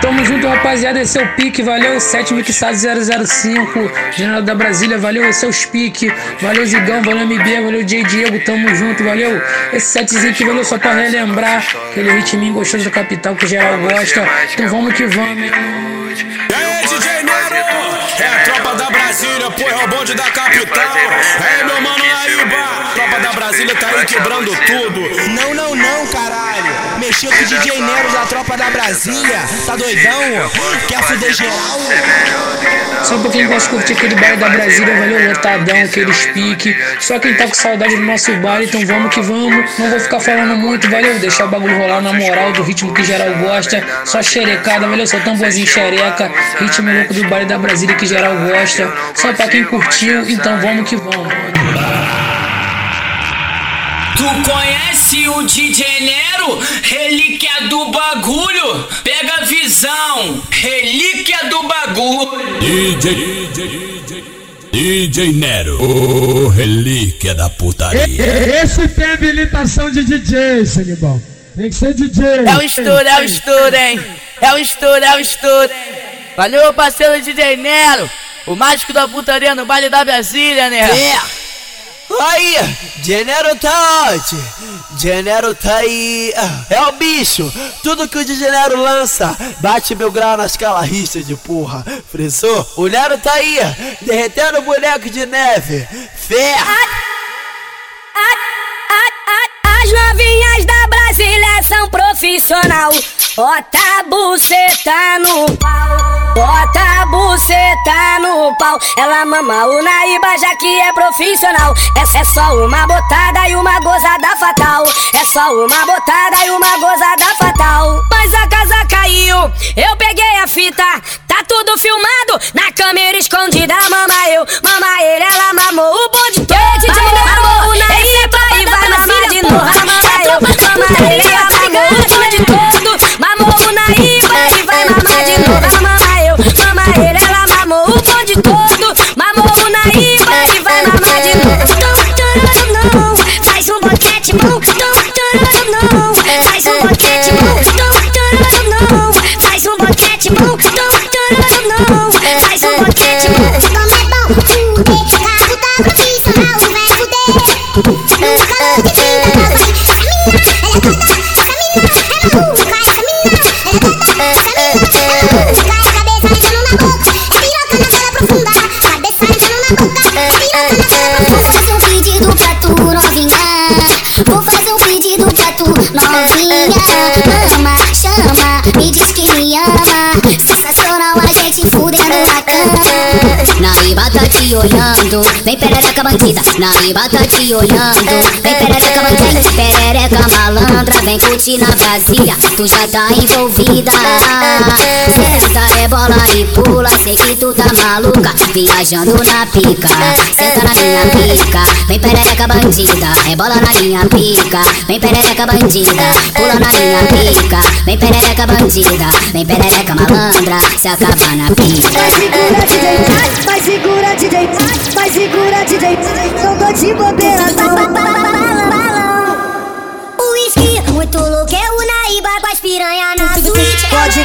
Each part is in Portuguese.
Tamo junto, rapaziada. Esse é o pique. Valeu, 7 mixado 005. General da Brasília, valeu. Esse é os pique. Valeu, Zigão. Valeu, MB. Valeu, J. Diego. Tamo junto, valeu. Esse setzinho aqui valeu só pra relembrar aquele ritminho gostoso da capital que geral gosta. Então vamos que vamos, hein? E aí, DJ Nero? É a tropa da Brasília, pô, é o bonde da capital. É meu mano Naíba. Tropa da Brasília tá aí quebrando tudo. Não, não, não, caralho. Mexeu com o DJ Nero da tropa da Brasília. Tá doidão? Quer fuder geral? Só pra quem gosta de curtir aquele baile da Brasília, valeu, lotadão, aqueles pique. Só quem tá com saudade do nosso baile, então vamos que vamos. Não vou ficar falando muito, valeu, deixar o bagulho rolar na moral do ritmo que geral gosta. Só xerecada, valeu, só tamborzinho xereca. Ritmo louco do baile da Brasília que geral gosta. Só pra quem curtiu, então vamos que vamos. Tu conhece o DJ Nero? Relíquia do bagulho. Pega a visão. Relíquia do bagulho. DJ, DJ, DJ, DJ Nero, o relíquia da putaria. Esse tem habilitação de DJ, Sanibão. Tem que ser DJ. É o estouro, é o estouro, hein? É o estouro, é o estouro. Valeu, parceiro DJ Nero. O mágico da putaria no baile da Brasília, né? É. Aí, Genero tá onde? Genero tá aí. É o bicho. Tudo que o Genero lança, bate meu grau nas calarristas de porra. Frisou? O Nero tá aí, derretendo boneco de neve. Fé. As novinhas da Brasília são profissional. Bota a buceta no pau. Bota a buceta no pau. Ela mama o Naíba já que é profissional. Essa é só uma botada e uma gozada fatal. É só uma botada e uma gozada fatal. Mas a casa caiu, eu peguei a fita. Tá tudo filmado na câmera escondida. Mama eu, mama ele, ela mamou o bonde todo. Mamou, mamou o Naíba e vai mamar de novo. Então vai tomar areia, o tá ganhar de todo. Mamou na nariz, e vai mamar de novo. Ela mama eu, mama ele, ela mamou o pão de todo. Mamou na nariz, e vai mamar de novo. Tom, tom, não, faz um boquete bom. Tom, profunda, cabeça entrando na boca. Vou fazer um pedido pra tu, novinha, vou fazer um pedido pra tu, novinha, ama, chama, me diz Naíba tá te olhando, vem perereca bandida. Naíba tá te olhando, vem perereca bandida. Perereca malandra, vem curtir na Brasília. Tu já tá envolvida. Senta, é bola e pula, sei que tu tá maluca. Viajando na pica, senta na minha pica. Vem perereca bandida, é bola na minha pica. Vem perereca bandida, pula na minha pica. Vem perereca bandida, vem perereca malandra, se acaba na pica. Vai segura DJ, vai segura DJ, não tô de bobeira não. Whisky, muito louco é o Naíba com as piranha na suíte. Pode,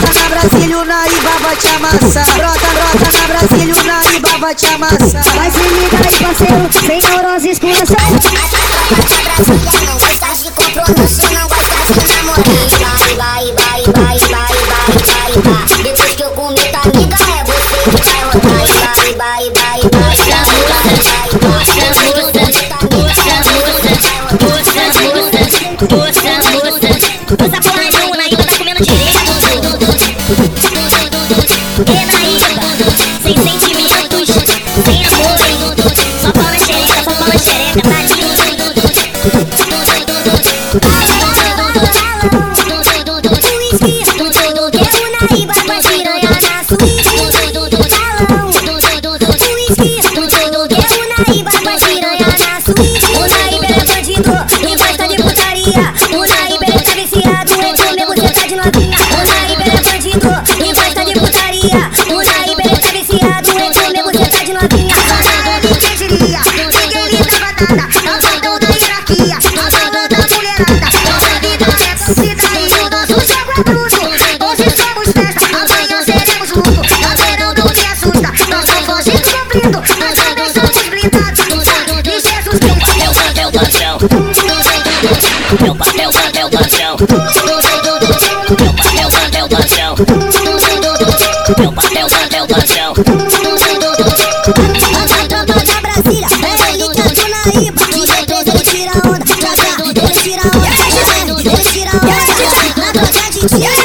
na Brasília, o Naíba vai te amassar. Brota, brota na Brasília, o Naíba vai te amassar. Vai se liga aí, parceiro, sem neurose esculação. Brasília não gosta de compromisso, não gosta de namorar. Vai, vai, vai, vai, vai, vai, vai. Depois que eu comer tua amiga, é você que vai rodar. Vai, vai, vai, vai, vai, vai, vai. Essa porra nenhuma, ainda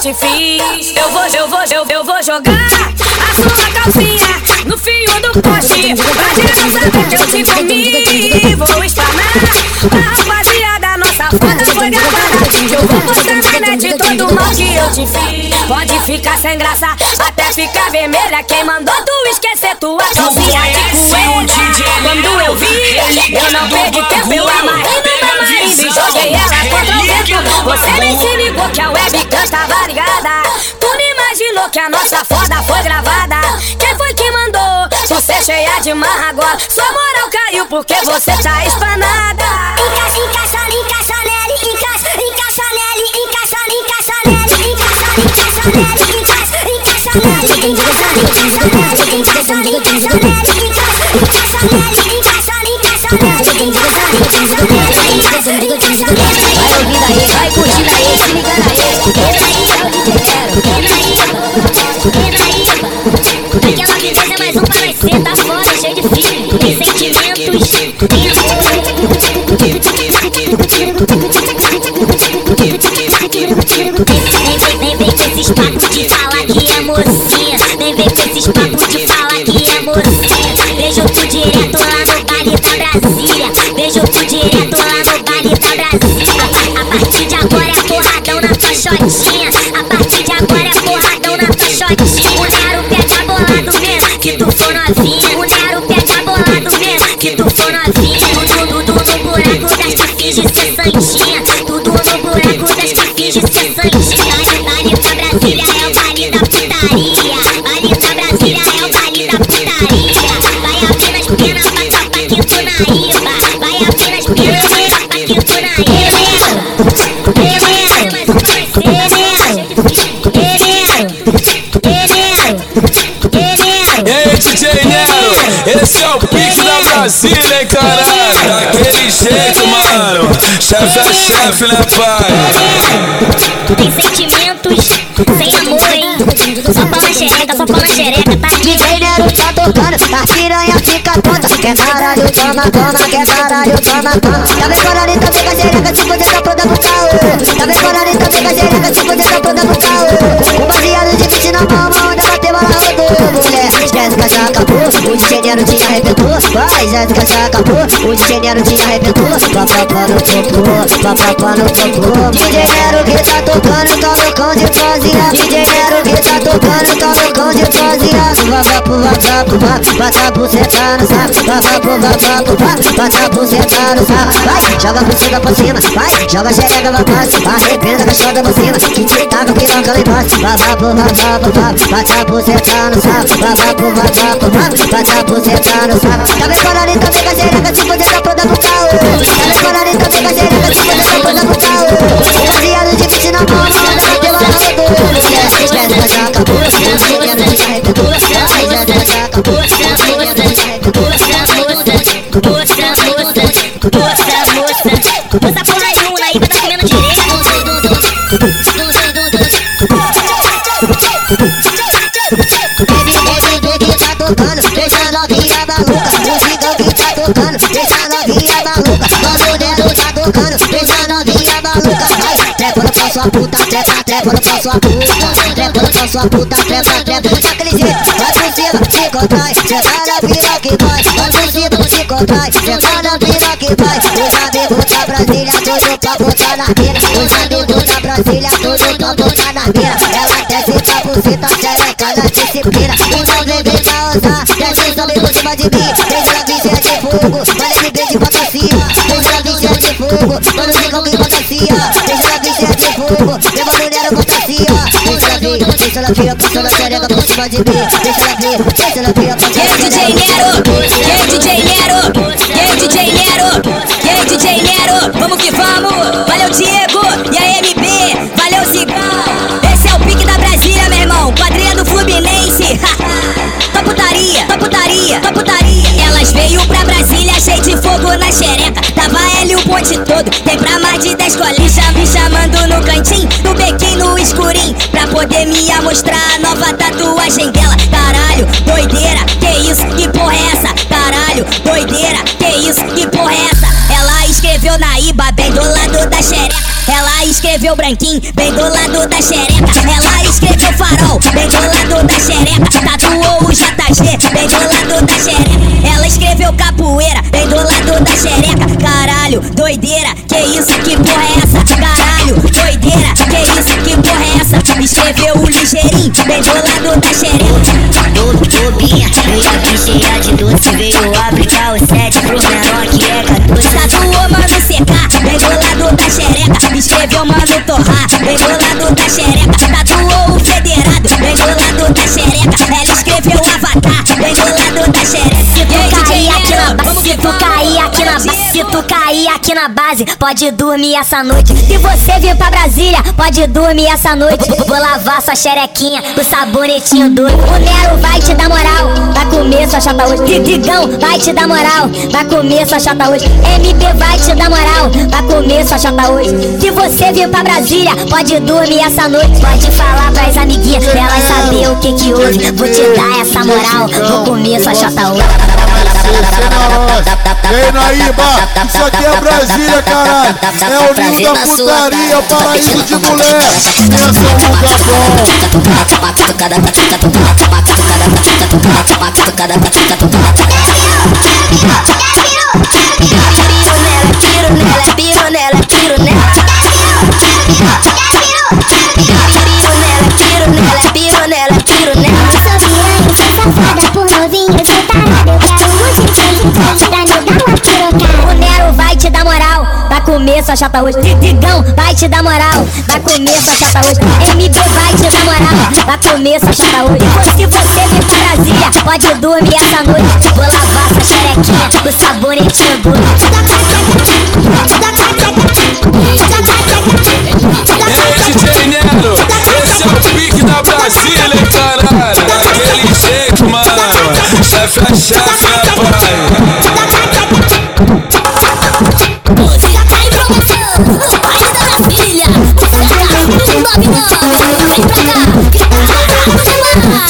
te fiz. Eu vou, eu vou, eu, eu vou jogar a sua calcinha no fio do poste. Pra geral saber que eu te comi. Vou explanar pra rapaziada. Nossa foda foi gravada. Eu vou postar na net todo o mal que eu te fiz. Pode ficar sem graça, até ficar vermelha. Quem mandou tu esquecer tua calcinha de coelha? Quando eu vi, eu não perdi tempo. Eu amarrei Você nem se ligou que a webcam tava ligada. Tu não imaginou que a nossa foda foi gravada. Quem foi que mandou? Você cheia de marra agora. Sua moral caiu porque você tá espanada. Encaixa, encaixa, encaixa nele, encaixa, encaixa nele, encaixa, encaixa nele, encaixa, encaixa nele, encaixa, encaixa nele, encaixa, encaixa nele, encaixa, encaixa nele, encaixa, encaixa nele, encaixa, encaixa nele, encaixa, encaixa nele. Vai ouvindo aí, vai curtindo aí, se ligando aí. Esse aí é o DJ Nero. Aquela vivência mais um para nascer, tá fora, cheio de filho, tem sentimentos. Vem, vem, esses papos de falar que é mocinha. Vem, vem esses papos de falar que é mocinha. Beijo tu direto lá no baile da Brasília. A partir de agora é porradão na paixotinha. Brasília, hein, caralho? Daquele jeito, mano. Chefe é chefe, né, pai? Tem sentimentos, sem amor, hein? Só na xereca, só na xereca, tá aqui. DJ Nero tá tocando, a piranha fica tonta Quer caralho, toma, toma, quer caralho, toma, toma Tá vendo quando ali tá pega xereca, se poder tá toda no caô Tá vendo quando ali tá pega xereca, se poder tá toda no caô Com baseado de 20 na mão, que se acabou, o dinheiro te arrebentou. Vai, Zé do se acabou, o dinheiro te arrebentou. Papapá no topo, papapá no topo. Dinheiro que tá tocando, tá loucão de sozinha. Dinheiro que tá tocando, tá loucão de sozinha. Vá pro vá pro vá, passa pro sentar no saco. Vá pro vá pro vá, passa pro sentar no saco. Vai, joga pro cima, pra cima. Vai, joga xereca, vá pra Arrebenta, cachorra por cima. Que te taca, Que lá embaixo. Vá pro vá pro vá, passa pro sentar no saco. Vá pro vá tá tomando, vai se aposentar no saco. Tá me falando então fica xereca se você tá podando pau. Tá me falando então fica xereca se você tá podando pau. Baseado de bicho na mão, nada pela mão. Esquece, esquece, você acabou. Você quer você acabou. Você tocando, deixa a novinha maluca Quando o Nero tá tocando, deixa a novinha maluca Vai, trepa no pau sua puta, trepa, trepa no pau sua puta. Trepa no pau sua puta, trepa, trepa. Daquele jeito, vai por cima, se contrai. Senta na piroca e vai, vai por cima, se contrai. Senta na piroca e vai Os amigos da Brasília, tudo pra botar na mina Os amigos da Brasília, tudo pra botar na mina Ela desce pra buceta, xereca na disciplina. Então vem, vem pra usar, desce os amigos cima de mim Olha o bebê de bota fia a bicha de fogo Olha o negão que bota fia Deixa a bicha de fogo Meu barulheiro bota fia Deixa ela vir, deixa ela vir Passa na xereca por cima de mim Deixa ela vir, deixa ela vir E aí DJ Nero, e aí DJ Nero E aí DJ Nero, e aí DJ Nero Vamos que vamos, valeu Diego Elas veio pra Brasília cheio de fogo na xereca. Tava ele o ponte todo, tem pra mais de 10 colinhas. Me chamando no cantinho, no bequinho, no escurinho. Pra poder me mostrar a nova tatuagem dela. Caralho, doideira, que isso, que porra é essa? Caralho, doideira, que isso, que porra é essa? Ela escreveu na Iba, bem do lado da xereca. Escreveu branquinho, bem do lado da xereca. Ela escreveu farol, bem do lado da xereca. Tatuou o JG, bem do lado da xereca. Ela escreveu capoeira, bem do lado da xereca. Caralho, doideira, que isso, que porra é essa? Caralho, doideira, tu cair aqui na base, pode dormir essa noite. Se você vir pra Brasília, pode dormir essa noite. Vou lavar sua xerequinha, o sabonetinho doido. O Nero vai te dar moral, vai comer sua chata hoje. Digão vai te dar moral, vai comer sua chata hoje. MB vai te dar moral, vai comer sua chata hoje. Se você vir pra Brasília, pode dormir essa noite. Pode falar pras amiguinhas, pra elas saber o que que houve. Vou te dar essa moral, vou comer sua chata hoje. Vem Naíba, isso aqui é Brasília, caralho. É o ninho da putaria, o paraíso de mulher. Esse é o lugar bom. Tiro nela, tiro nela, tiro nela. Safada por novinho, sou tarada. Eu quero um monte de gente pra me dar comer sua chata hoje. Digão vai te dar moral, vai comer sua chata hoje. MB vai te dar moral, vai comer sua chata hoje. Se você pra Brasília, pode dormir essa noite. Vou lavar sua xerequinha, o sabonetinho doido. Ei, DJ esse é o pique da Brasília, caralho. Daquele jeito, mano. Chefe é chefe, Serra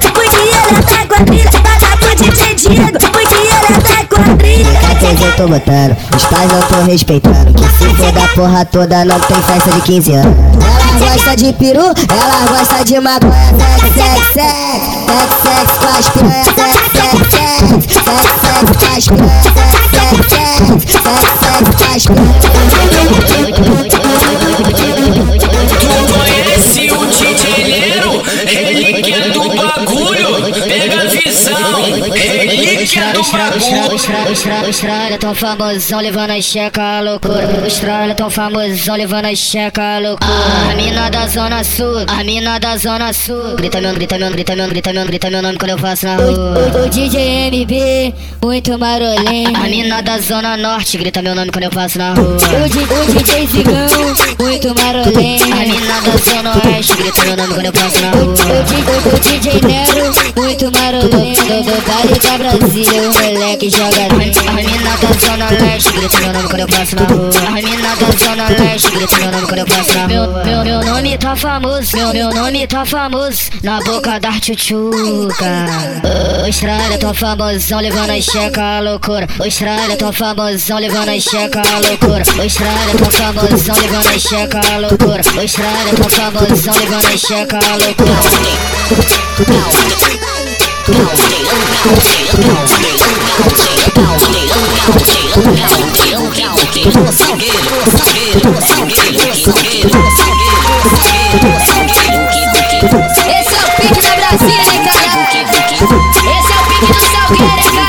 porque ele é da quadrilha. Vai dar pro DJ Diego porque ele é da quadrilha. Quem eu tô botando, os pais eu tô respeitando. Que se for da porra toda, não tem festa de 15 anos. Ela gosta de peru, ela gosta de maconha. Sex, sex, sex, sex, sex com as piranhas. Sex, sex, sex, sex, sex com as piranhas. Sex, sex, sex, sex, sex com as estrada, tão famosão levando a checa a loucura. O estrada tão famosão levando a checa a loucura. A mina da zona sul, a mina da zona sul. Grita meu, grita meu, grita meu, grita meu, grita meu nome quando eu faço na rua. O, o DJ MB, muito marolento. A mina da zona norte, grita meu nome quando eu passo na rua. O, DJ Zigão, muito marolento. A mina da zona oeste, grita meu nome quando eu passo na rua. O, DJ Nero, muito marolento. Do baile da Brasília, o moleque joga. A mina da zona leste, grita meu nome quando eu passo na rua. A mina da zona leste, grita meu nome quando eu passo na rua. Meu, meu, meu nome tá famoso, meu, meu nome tá famoso. Na boca da tchutchuca. O estrada tô famosão, levando a checa a loucura. O estrada tô famosão, levando a checa a loucura. O estrada tô famosão, levando a checa a loucura. O estrada tô famosão, levando a checa a loucura. Esse é o pique da Brasília, cara? Esse é o pique do Salgueiro, hein?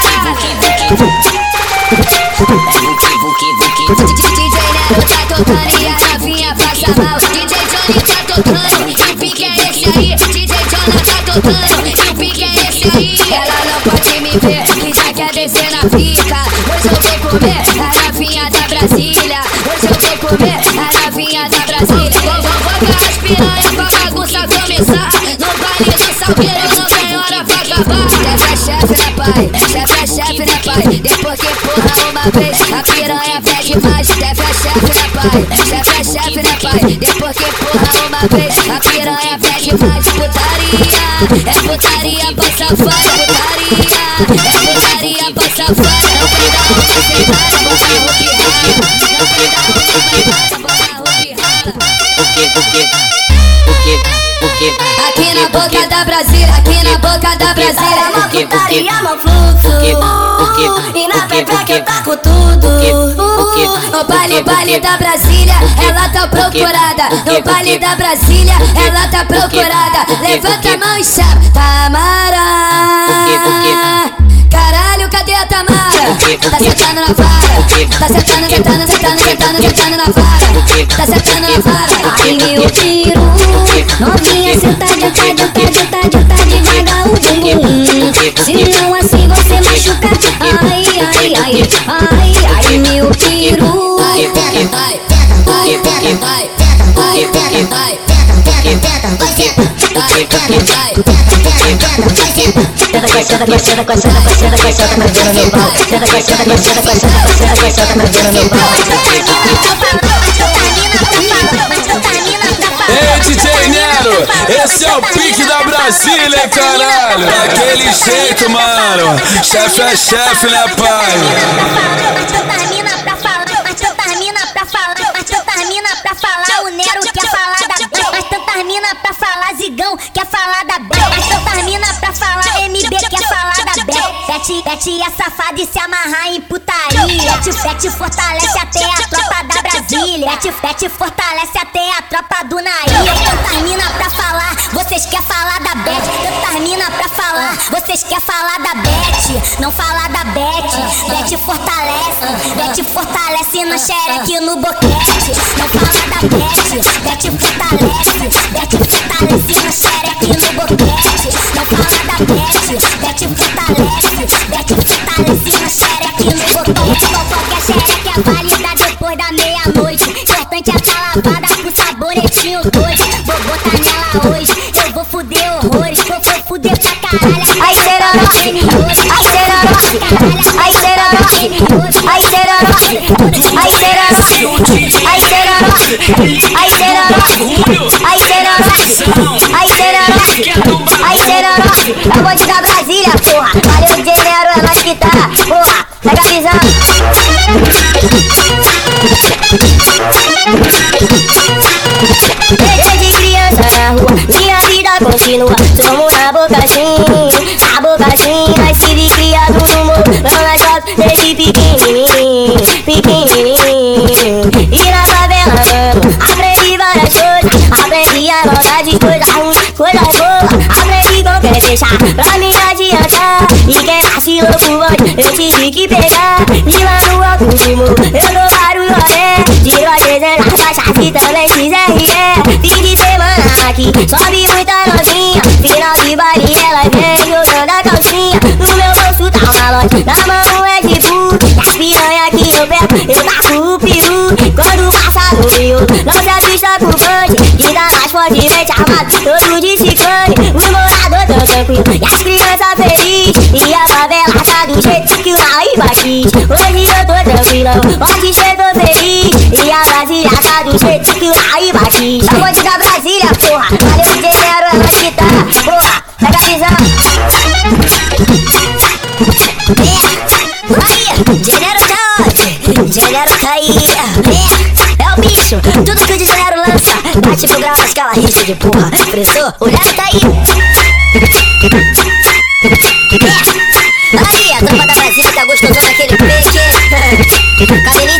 DJ Nero tá tocando e a novinha passa mal. DJ Johnny tá tocando, e o pique é esse aí. DJ Johnny tá tocando, não pode me ver, que já quer descer na pica. Hoje eu vou comer a novinha da Brasília. Hoje eu vou comer a novinha da Brasília. Vou, vou, vou com as piranha pra bagunça começar. No baile do Salgueiro não tem hora pra acabar. Chefe né, pai? Chefe é chefe, né, pai? Depois que porra uma vez, a piranha pede mais. Chefe é chefe, né, pai? Chefe é chefe, né, pai? Depois que porra uma vez, a piranha pede mais. Putaria, é putaria pra safada. Putaria, é putaria pra safada. Não dá uma sentada, bota Aqui na boca da Brasília, aqui na boca da Brasília É uma putaria, meu fluxo E na pepeca eu taco tudo. No baile, baile da Brasília, ela tá procurada. No baile da Brasília, ela tá procurada. Levanta a mão e chama. Tamara Tá, tá sentando tá tá na vara. Tá sentando, sentando, sentando, sentando, sentando na vara. Tá sentando na vara. Aí meu tiro. Novinha, senta de pé, de pé, de pé, de pé, devagar o. Se não assim você machucar, Ai, ai, ai. Ai, meu tiro. Vai, pega, vai, pega, vai, pega, pega, pega, vai, pega, vai, pega, pega, pega, vai, senta. Vai, pega, vai, pega, pega. Ei, DJ Nero, esse é o pique da Brasília, caralho. Daquele jeito, mano. Chefe é chefe, né, pai? Mas tanta mina Bel. Bete, Bete é safada e se amarrar em putaria. Bete, Bete fortalece até a tropa da Brasília. Bete, Bete fortalece até a tropa do Naí. Tanta mina pra falar, vocês quer falar da Bete. Tanta mina pra falar, vocês quer falar da Bete. Não falar da Bete, Bete fortalece. Bete fortalece no xereque no boquete. Não fala da Bete, Bete fortalece. Bete fortalece no xereque no boquete. Não fala da Bete, Bete fortalece. Bete fortalece no xereque no boquete. Qualquer xereque é válida depois da meia-noite. Importante é tá lavada com sabonetinho dois. Vou botar nela hoje, eu vou fuder horrores. Vou, vou fuder pra caralho. Ai, serorote, ai, serorote, ai, serorote, ai, serorote, ai, serorote, ai, serorote, ai, serorote, ai, serorote, ai, serorote, ai, serorote, é o bonde da Brasília, porra, visão. Desde criança na rua, minha vida continua. Somos na bocazinha, na bocazinha. Nascido e criado no morro, Zona J, desde pequenininho, pequenininho. E na favela, mano, aprendi várias coisas. Aprendi a maldade, coisa ruim, coisa boa. Aprendi como quer deixar pra me adiantar. E quem vacilou com o eu tive que pegar. E lá no alto morro, eu dou vários rolé. Tiro a dezenas nas baixas e também XRE. Fim de semana aqui, sobe muita novinha. Final de baile, ela vem jogando a calcinha. No meu bolso tá uma loja, na mão é de bu. E as piranha que eu pego, eu taco o peru. Quando passa no rio, não se assusta com o bande. Que dá mais fortemente armado, todo de ciclone. Os moradores tão tranquilo e as crianças felizes. E a favela tá do jeito que o Naíba quis. Hoje eu tô tranquilão, pode ser tô feliz. E a Brasília tá do jeito que o Naíba quis. Só bonde da Brasília, porra. Valeu, DJ Nero, é nós que tá. Porra, pega a visão. É, aí, Genero tá onde? Genero tá aí. É, é o bicho, tudo que o de Genero lança. Bate pro grau na escala risca de porra. Pressou, o Nero tá aí. Gostosona naquele pique. Cabelinho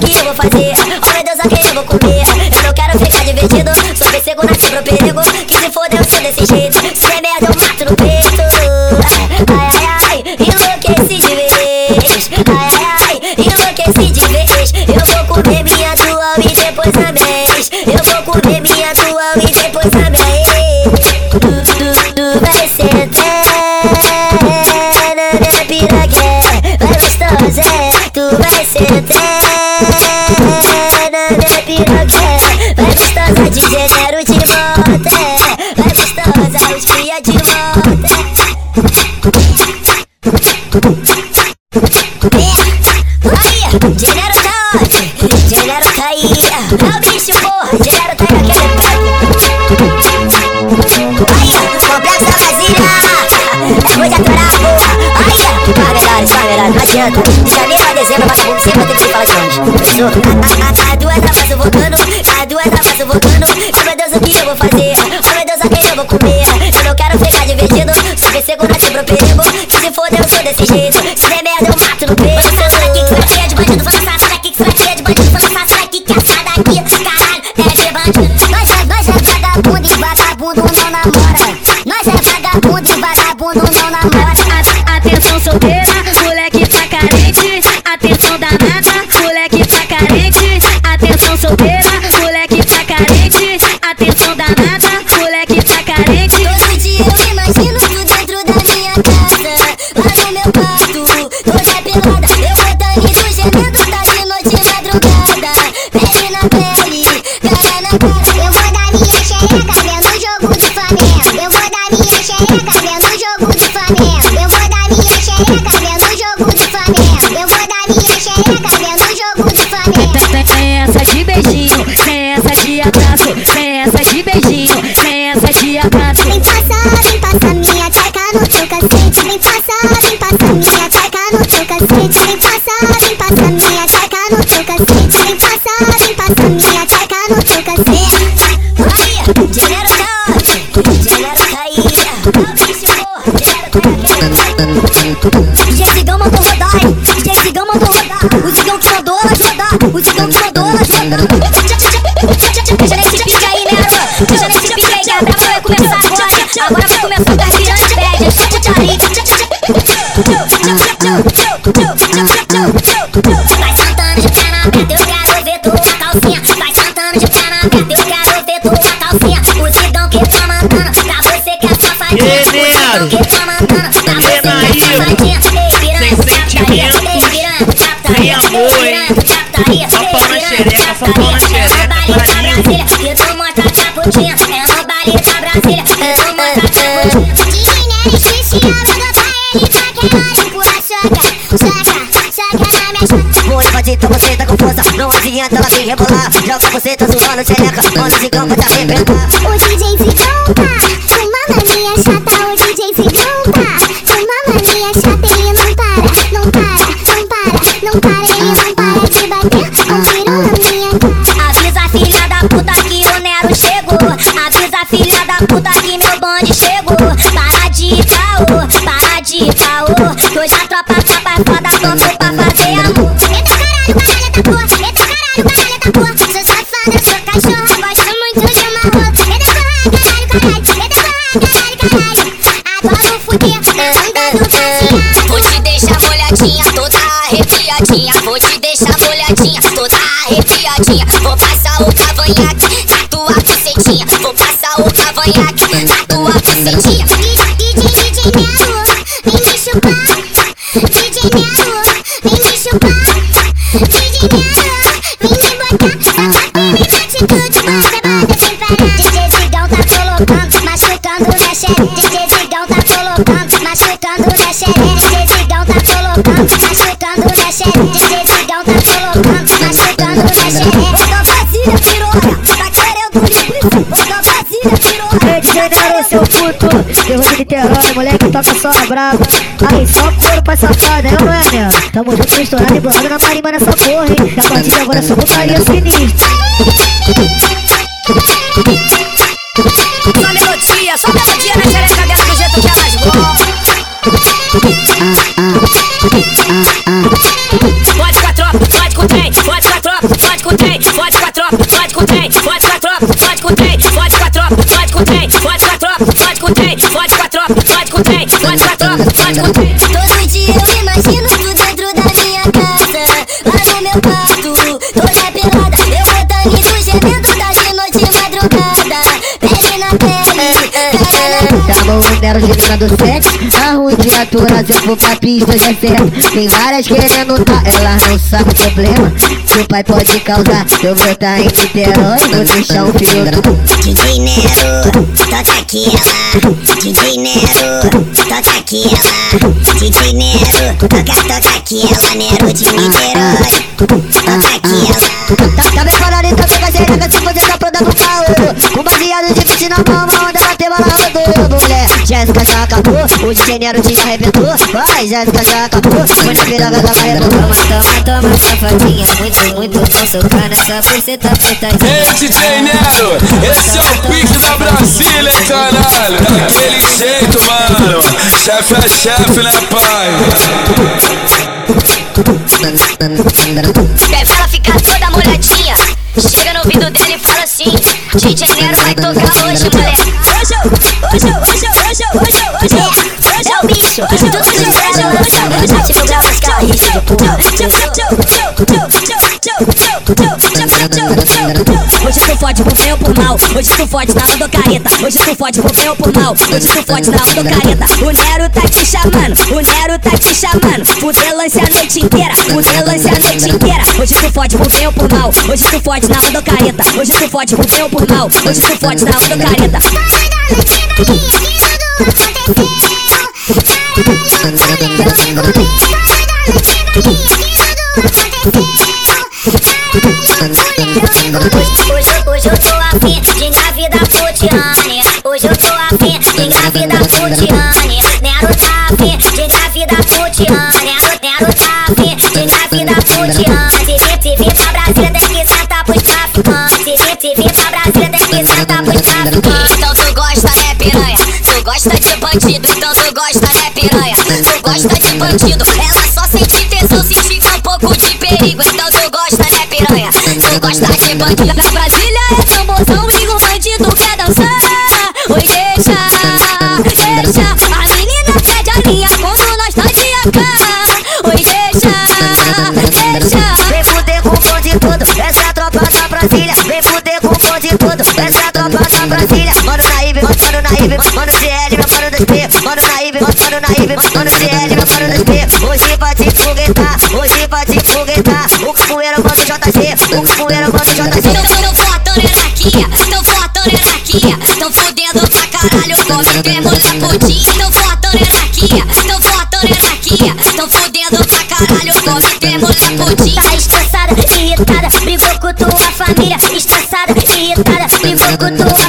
Deus, o que eu vou fazer? Oh meu Deus, o que eu vou comer? Eu não quero ficar divertido, só ver segunda pro perigo. Que se foda, eu sou desse jeito. De janeiro a dezembro, vagabundo sempre tem que falar de longe. Fechou? A- a- As duas travas sufocando, as duas travas sufocando. Oh meu Deus, o que eu vou fazer? Oh meu Deus, a quem eu vou comer? Eu não quero ficar divertido, só ver segurança pro perigo. Que se foda, eu sou desse jeito. Se der merda, eu mato no peito. Vamos lançar daqui que vai ter de bandido. Vamos lançar daqui que vai ter de bandido. Vamos lançar daqui que essa daqui, caralho, é de bandido. Nós é, nós é vagabundo e vagabundo não namora. Nós é vagabundo e vagabundo não namora. A- Atenção solteira, chupa. O Cigão que mandou elas rodar Deixa nesse pique aí, Nero Deixa nesse pique aí que a brava vai começar agora Agora vai começar o carpirante, pede Essa putaria Vai sentando de perna aberta, eu quero ver tua calcinha Vai sentando de perna aberta, eu quero ver tua calcinha O Cigão que tá mandando pra você que é safadinha O Cigão que tá mandando pra você que é safadinha Ei, piranha, captaria, ei, piranha, captaria Ei, piranha, rebolar Joga você, tá zoando xereca Mano, zigão pode arrebentar O cavanhaque na tua bucetinha. Vou passar o cavanhaque na tua bucetinha. DJ, DJ Nero, vem me chupar. DJ Nero, vem me chupar. DJ Nero, vem me botar. Baby, atitude, mas é bada sem parar. DJ Zigão tá colocando, machucando na xereca. DJ Zigão tá colocando, machucando na xereca. DJ Zigão tá colocando, machucando na xereca. DJ Zigão tá colocando, machucando na xereca. Seu puto, eu vou de Niterói, moleque toca só a brava. Aí, só couro pra safada, é ou é, né? Tamo junto, misturado e bolado na marimba nessa porra, hein? A partir de agora é só putaria sinistra. Só melodia, só melodia na xereca dela do jeito que é mais bom. Pode com a tropa, pode com o trem, pode com a tropa, pode com o trem, pode com a tropa, pode com o trem, pode com a tropa, pode Chamou o Nero de mina do sexo Arrudiatura, se eu for pra pista já certo Tem várias querendo tá, elas não sabem o problema. Que o pai pode causar Eu vou tá em Niterói, vou deixar um filho. Do DJ Nero, toca aquela DJ Nero, toca aquela DJ Nero, toca, toca aquela Nero de Niterói Toca aquela Tá, tá bem falando então fica xereca se você tá pro caô Com baseado de 20 na mão, Jéssica já acabou, o DJ Nero te arrebentou Vai, Jéssica já acabou, foi na piroga da barreira Toma, toma, toma, safadinha. Muito, muito bom socar nessa buceta putadinha. Ei, DJ Nero, esse é o pique da Brasília, caralho. Daquele jeito, mano. Chefe é chefe, né, pai? Deve ela ficar toda molhadinha. Chega no ouvido dele e fala assim: DJ Nero vai tocar hoje, moleque. Hoje, hoje, hoje, hoje, hoje, hoje, hoje, É hoje, tu fode por bem ou por mal, hoje tu fode na onda careta, hoje tu fode por bem ou por mal, hoje tu fode na onda careta. O Nero tá te chamando, o Nero tá te chamando, fuder lance a noite inteira, fuder lance a noite inteira. Hoje tu fode por bem ou por mal, hoje tu fode na onda careta, hoje tu fode por bem ou por mal, hoje tu fode na onda careta. Hoje, hoje eu tô afim de engravidar Putiane Hoje eu tô afim de engravidar Putiane Nero tá afim de engravidar Putiane Nero, tá afim de engravidar Se vir, pra pra Brasília tem que sentar traficantes Então tu gosta, né, piranha? Tu gosta de bandido, então tu gosta, né, piranha? Tu gosta de bandido, ela só sente tesão se tiver um pouco de perigo. Então tu gosta, né, piranha? Tu gosta de bandido. Na Brasília é tamborzão e o bandido quer dançar. Oi, deixa, deixa. A menina pede a linha quando nós tá de AK. Oi, deixa, deixa. Vem fuder com o bonde todo, essa é a tropa da Brasília Vem fuder com o bonde todo, essa é a tropa da Brasília Mano Mano Naíbe, mano CL, meu mano 2P Mano Naíbe, mano Naíbe, mano CL, meu mano 2P Hoje pra te foguetar, hoje pra te foguetar O capoeira mano JG, o capoeira mano JG Tão, tão fortão hierarquia, tão fortão hierarquia. Tão fudendo pra caralho, come mesmo na putinha. Tão fortão hierarquia, tão fortão hierarquia. Tão fudendo pra caralho, come mesmo na putinha. Tá estressada, irritada, brigou com tua família Estressada, irritada, brigou com tua família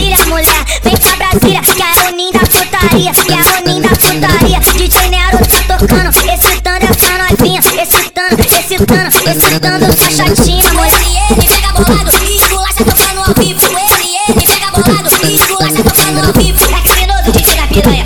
Brasília, mulher, vem pra Brasília Que é o ninho da putaria, que é o ninho da putaria DJ Nero tá tocando, excitando essa novinha Excitando, excitando, excitando sua chatinha, mulher Ele, ele pega bolado e esculacha tocando ao vivo. Ele, ele pega bolado e esculacha tocando ao vivo. É criminoso DJ da piranha,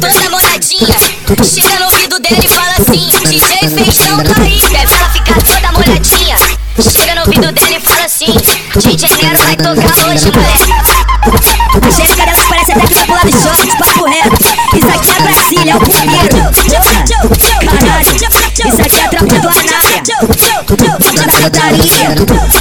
toda molhadinha? Chega no ouvido dele e fala assim: DJ Feijão tá aí. Quer ver ela ficar toda molhadinha? Chega no ouvido dele e fala assim: DJ Nero vai tocar hoje, moleque. Putaria.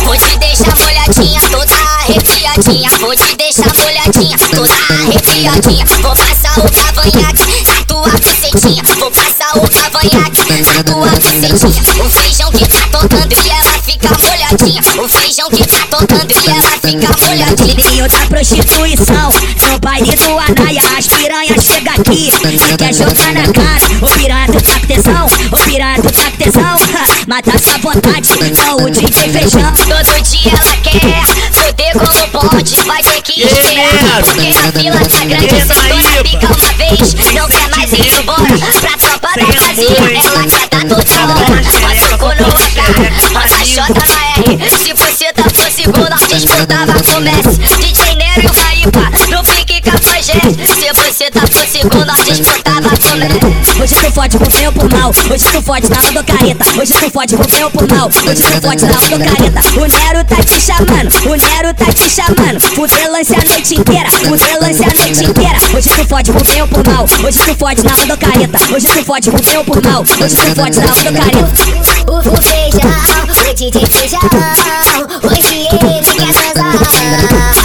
Vou te deixar molhadinha, toda arrepiadinha. Vou te deixar molhadinha, toda arrepiadinha. Vou passar o cavanhaque na tua bucetinha. Vou passar o cavanhaque na tua bucetinha. O feijão que tá tocando e ela fica molhadinha. O feijão que tá tocando e ela fica molhadinha. Meio da prostituição, no baile do Anaia, as piranhas chegam aqui e quer jogar na cara. Ô piranha, tu tá tesão? Ô piranha, tu tá tesão? Ha, Mata essa vontade, não o DJ feijão. Todo dia ela quer foder como pode. Vai ter que esperar, porque a fila tá grande. Sentou pica uma vez, não quer mais ir embora. Pra tropa da Brasília, ela quer dar toda hora. O cu no AK, bota a J na R. Se você tá for segunda, disputava com o Messi. DJ Nero e o Raípa, cafajeste. Se você tá por segunda, disputava com o Messi. Hoje tu fode por bem ou por mal, hoje tu fode na onda careta. Hoje tu fode por bem ou por mal, hoje tu fode na onda careta. O Nero tá te chamando, o Nero tá te chamando. Fuder lance a noite inteira, fuder lance a noite inteira. Hoje tu fode por bem ou por mal, hoje tu fode na onda careta. Hoje tu fode por bem ou por mal, hoje tu fode na onda careta. O, o feijão, o DJ feijão, hoje ele quer transar.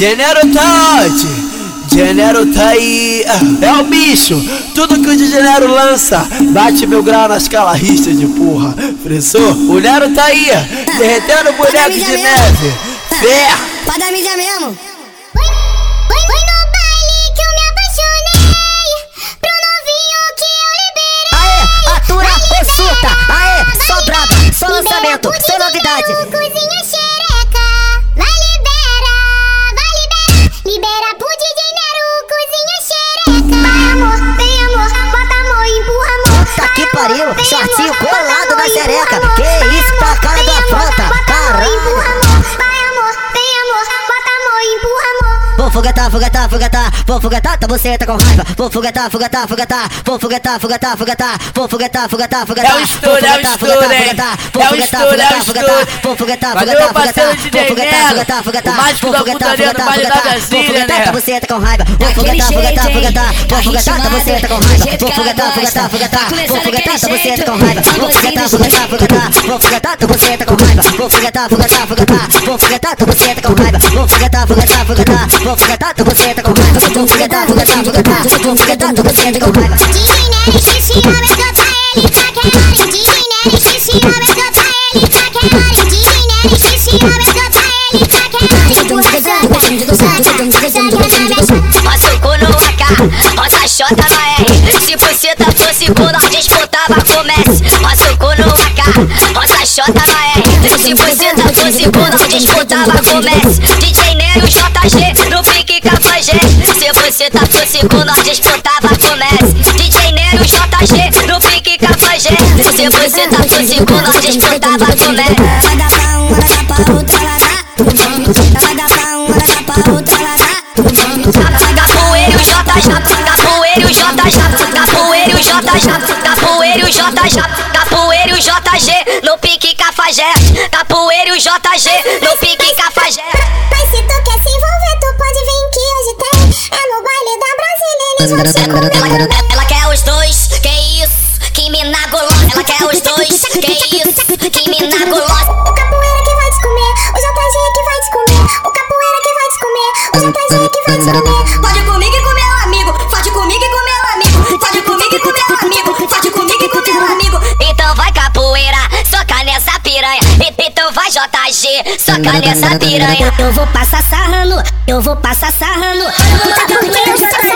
Genero Todd, Genero tá aí, ah, é o bicho, tudo que o de Genero lança, bate mil grau nas calarristas de porra, frisou, o Nero tá aí, derretendo boneco de mesmo. neve, fé, pá da mídia mesmo. Aê, atura, possuta, aê, só braba, só lançamento, sem novidade. Vou foguetar, foguetar, foguetar, vou foguetar, tá você tá com raiva. Vou foguetar, foguetar, foguetar, vou foguetar, foguetar, foguetar, vou. É o é o hein? É o é o estouro. Vou parceiro foguetar, DJ vou foguetar, Nero. foguetar, foguetar. O mágico Vou da putaria no Vale da. Brasília, né? tá você tá com raiva. Vou jeito, foguetar, hein? vou Tá foguetar, tá você tá com raiva. Vou gosta. foguetar, Tá vou foguetar, tá você tá jeito, com raiva. Vou vou foguetar, tá você tá com raiva. Vou vou foguetar, tá você tá com raiva. Vou vou foguetar, tá você tá com raiva. Foguetar, foguetar, foguetar, vou foguetar, tá você tá com raiva. DJ Nero, xixi, ele pra quebrar. DJ Nero, xixi, vai botar ele quebrar. DJ Nero, xixi, vai botar ele pra quebrar. Empurra, saca, saca, saca na minha chota. Passa o cu no AK, roça xota no R. Se buceta fosse nós disputava com Messi. O cu no AK, roça xota no R. Se buceta fosse cu, nós disputava com Messi. DJ Nero, JG, no pique cafajé. Se buceta fosse cu, nós disputava com Messi. DJ Nero, JG, no pique cafajé. Se buceta fosse cu, nós disputava com Messi. Ela dá pra um, ela dá pra outra, ela dá. Ela dá pra um, ela dá pra outra, ela dá nome. Capoeiro JJ, capoeiro JJ, capoeiro JJ, capoeiro JJ, capoeiro JG, no pique cafajeste, capoeiro JG, no pique cafajeste. Mas se tu quer se envolver, tu pode vir que hoje tem. É no baile da Brasília, eles vão te comer. Ela, ela quer os dois, que isso, que mina gulosa. Ela quer os dois, que isso, que mina gulosa. O capoeira que vai te comer, o JG que vai te comer. O capoeira que vai te comer, o JG que vai te comer. Pode comigo JG, soca nessa piranha. Eu vou passar sarrando, eu vou passar sarrando. Tá eu tô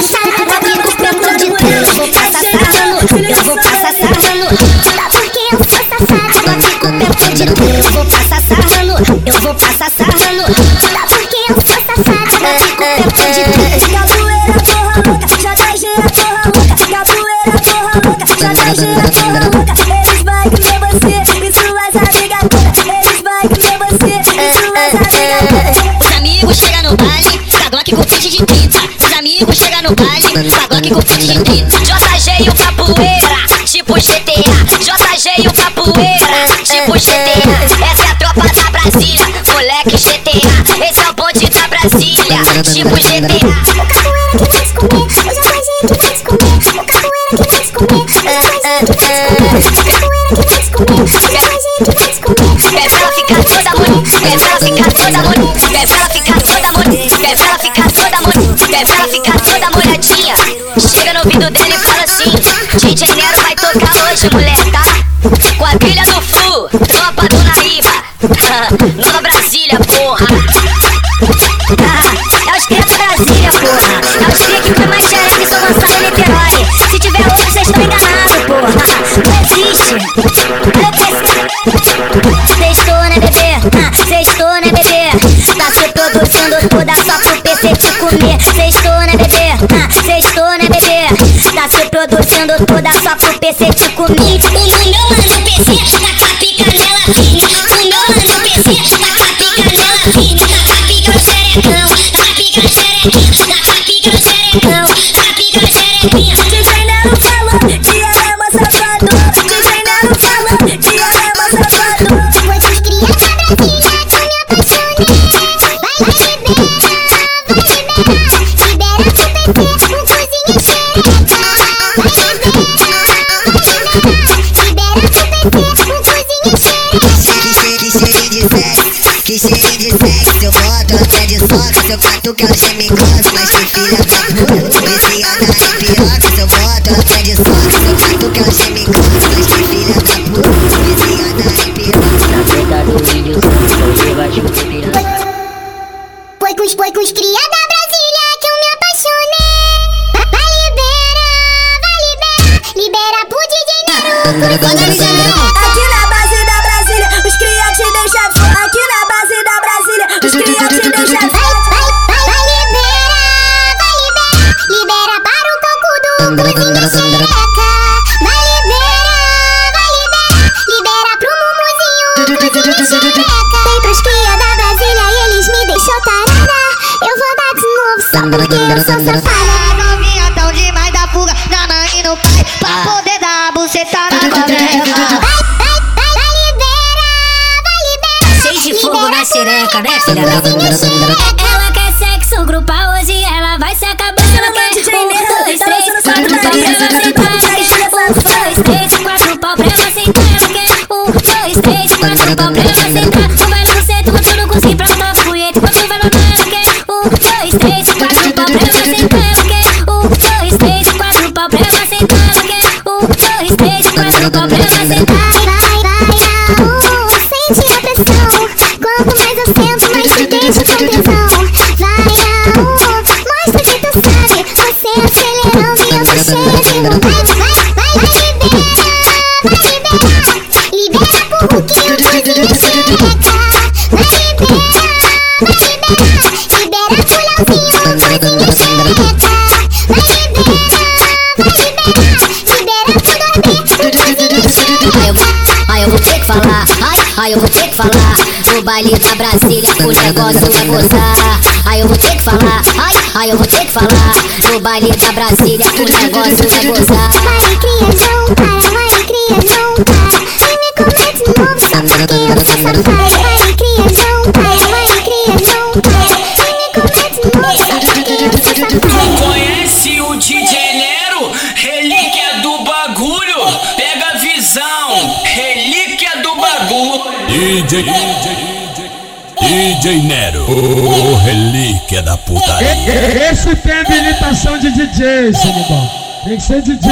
sarrando, amigo, pelo de Deus. Eu vou passar sarrando, eu vou passar sarrando. Tá porque eu sou safada. Amigo, pelo de Deus. Eu vou passar sarrando, eu vou passar sarrando. Tá porque eu sou safada. Amigo, pelo de Deus. Capoeira, porra louca, JG, porra louca. Capoeira, porra louca, JG, porra louca. No baile, a Glock com fit de 30. JG e o capoeira, tipo GTA. JG e o capoeira, tipo GTA. Essa é a tropa da Brasília, moleque GTA. Esse é o bonde da Brasília, tipo GTA. O capoeira que vai te comer, o JG que vai te comer. O capoeira que vai te comer, o JG que vai te comer. O capoeira que vai te comer, o JG que vai te comer. Pra ela ficar toda bonita, pra ela ficar toda bonita, pra ela ficar toda bonita, pra ela ficar toda bonita, ela ficar toda assim: DJ Nero vai tocar hoje, mulher, tá? Com a trilha do Flu, tropa do Naíba, Nova Brasília, porra. Ah, é os da Brasília, porra. É os cria que mais xereca e são lançados em Niterói. Se tiver outro, vocês estão enganados, porra. Não existe. Sextou, né, bebê? Ah, Sextou, né, bebê? Tá se produzindo toda só pro PC te comer. Sextou, né, bebê? Ah, Sextou, né, bebê? Produzindo toda só pro PC te comer. O meu mano PC tá soca, seu catuca geme gosta Mas que filha da puta, Se baile da Brasília, o negócio é gozar. Ai, eu vou ter que falar, ai, ai, eu vou ter que falar. No baile da Brasília, o negócio é gozar. Vai, cria, não para, DJ Nero, o relíquia da putaria. Esse tem habilitação de DJ, Sanibão. Tem que ser DJ.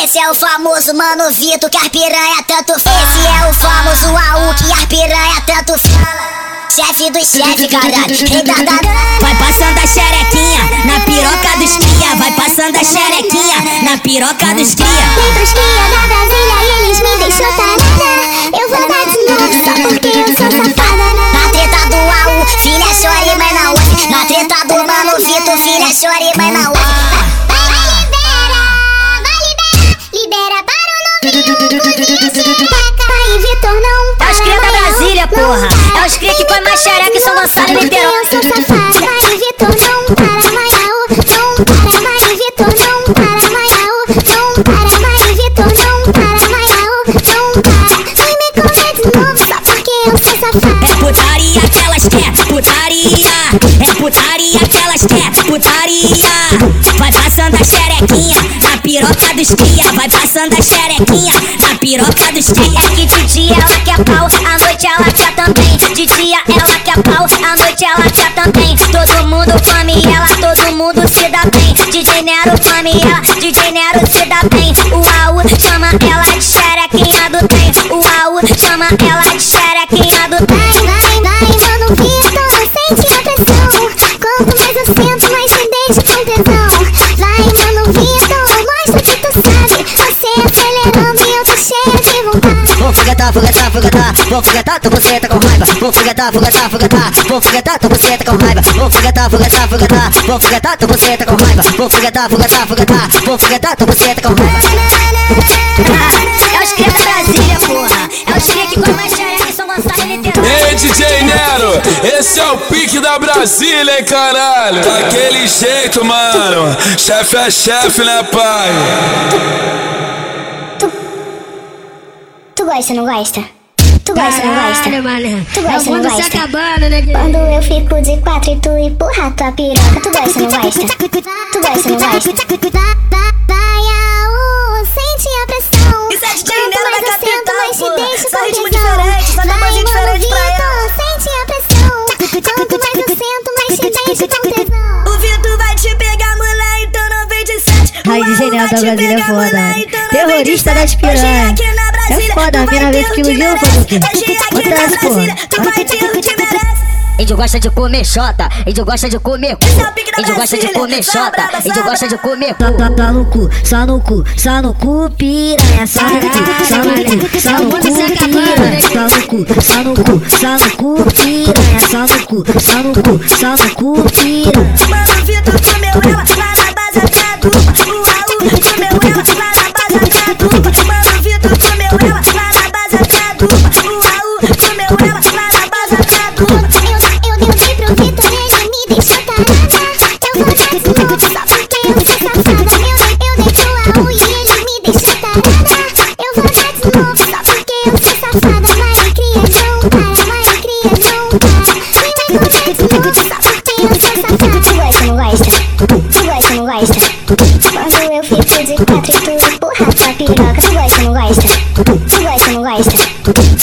Esse é o famoso Mano Vitor que as piranha tanto fala. Esse é o famoso AU que as piranha tanto fala. Chefe dos chefes, caralho. Vai passando a xerequinha na piroca dos cria. Vai passando a xerequinha na piroca dos cria. Vem pros cria da Brasília e eles me deixam tarada. Sou safada. Na treta do AU, filha chore, mas não é. Na treta do Mano Vitor, filha chore, mas não é. Vai, libera, vai, libera. Libera para o novinho. Vai, Vitor, não É os cria da Brasília, porra. É os cria que põe mais xereca em São Gonçalo e Niterói. Putaria. É putaria que elas quer, putaria. Vai passando a xerequinha na piroca dos cria. Vai passando a xerequinha na piroca dos cria. É que de dia ela quer pau, à noite ela quer também. De dia ela quer pau, à noite ela quer também. Todo mundo ela, todo mundo se dá bem. Nero come ela, DJ Nero se dá bem. O AU chama ela de xerequinha do trem. O AU chama ela Vou foguetar, tu buceta com raiva Vou foguetar, foguetar, foguetar Vou foguetar, tu buceta com raiva Vou foguetar, foguetar, foguetar Vou foguetar, tu buceta com raiva Vou foguetar, foguetar, foguetar Vou foguetar, tu buceta com raiva É os cria da Brasília, porra. É os cria que põe mais xereca em São Gonçalo e Niterói. Ei, DJ Nero, esse é o pique da Brasília, hein, caralho? Daquele jeito, mano. Chefe é chefe, né, pai? Tu gosta, não gosta? Tu gosta, não gosta? Mané. Tu gosta, É o não se gosta? acabando, né? Quando eu fico de quatro e tu empurra tua piroca, tu gosta, não gosta? Tu gosta, não gosta? Vai, aú, sente a pressão. Isso é DJ Quanto mais da eu sento, capital, mais te pô. deixo Só com ritmo tesão. diferente, só Vai, tamanho mano, diferente pra Vitor, sente a pressão. Quanto mais eu sento, mais te deixo com tesão. O Vitor vai te pegar, mulher, então não vem de sete. Ai, DJ Nero da Brasília é foda, né? Terrorista das piranhas. É foda, a mina vez que iludiu, quê? Acontece, pô. Índio gosta de comer xota, índio gosta de comer cu. Índio gosta de comer xota, índio gosta de comer cu. Tá, tá, tá no cu, só no cu, só no cu, piranha, só no cu, só no cu, só no cu, piranha, só no cu, só no cu, só no cu, piranha, só no cu, só no cu, só no cu, piranha. Mano, Vitor comeu ela lá na base dupla. De quatro e tu empurra tua piroca Tu gosta, não gosta? Tu gosta, não gosta?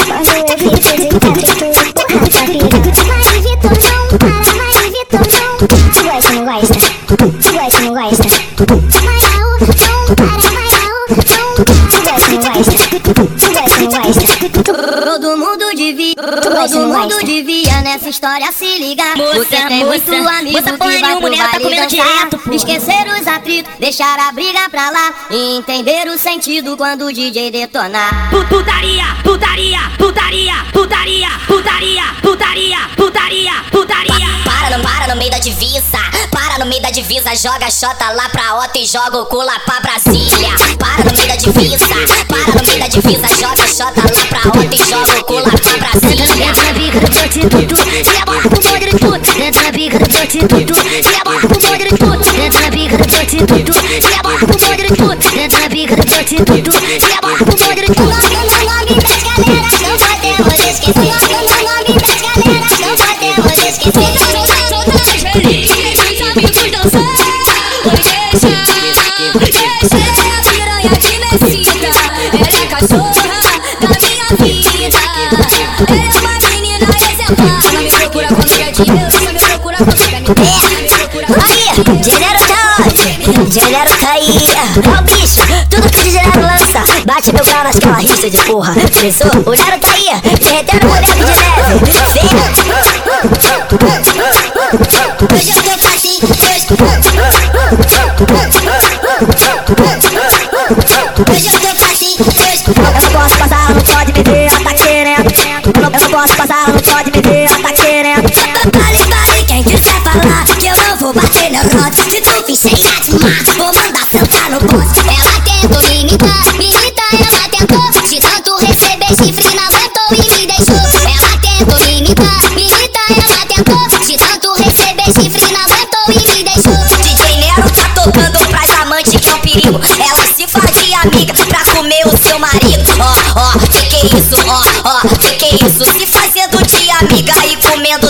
Quando eu fico de quatro e tu empurra tua piroca Vai Vitor, não para, vai Vitor, não Tu gosta, não gosta? Tu gosta, não gosta? Vai Raul, não para, vai Raul, não Tu gosta, não gosta? Tu gosta, não gosta? Todo mundo devia, todo mundo devia nessa história se ligar. Você tem muito amigo que vai pro mulher tá comendo direto, esquecer os atritos, deixar a briga pra lá, e entender o sentido quando o DJ detonar. Pu- Putaria, putaria, putaria, putaria, putaria, putaria, putaria, putaria. Para, não para no meio da divisa, para no meio da divisa, joga xota lá pra Ota e joga o cu lá pra Brasília. Para no meio da divisa, para no meio da divisa, joga xota lá pra Ota e joga o cu lá pra Brasília. Se aborda pro de puto. Entra na bica do prostituto, se aborda pro de puto. Entra na bica do prostituto, se aborda pro de puto. Entra na bica do prostituto, se aborda pro podre de Aí, Genero tá onde? Genero tá aí. É o bicho, tudo que o Genero lança. Bate meu grau nas calarristas de porra. Pensou? O Nero tá aí, derretendo boneco de neve. Hoje eu tô assim, Ela tentou me imitar, me imitar ela tentou. De tanto receber chifre não aguentou e me deixou. Ela tentou me imitar, me imitar ela tentou. De tanto receber chifre não aguentou e me deixou. DJ Nero tá tocando pras amantes que é um perigo. Ela se faz de amiga pra comer o seu marido. Ó, ó, que que é isso, ó, ó, que que é isso? Se fazendo de amiga e comendo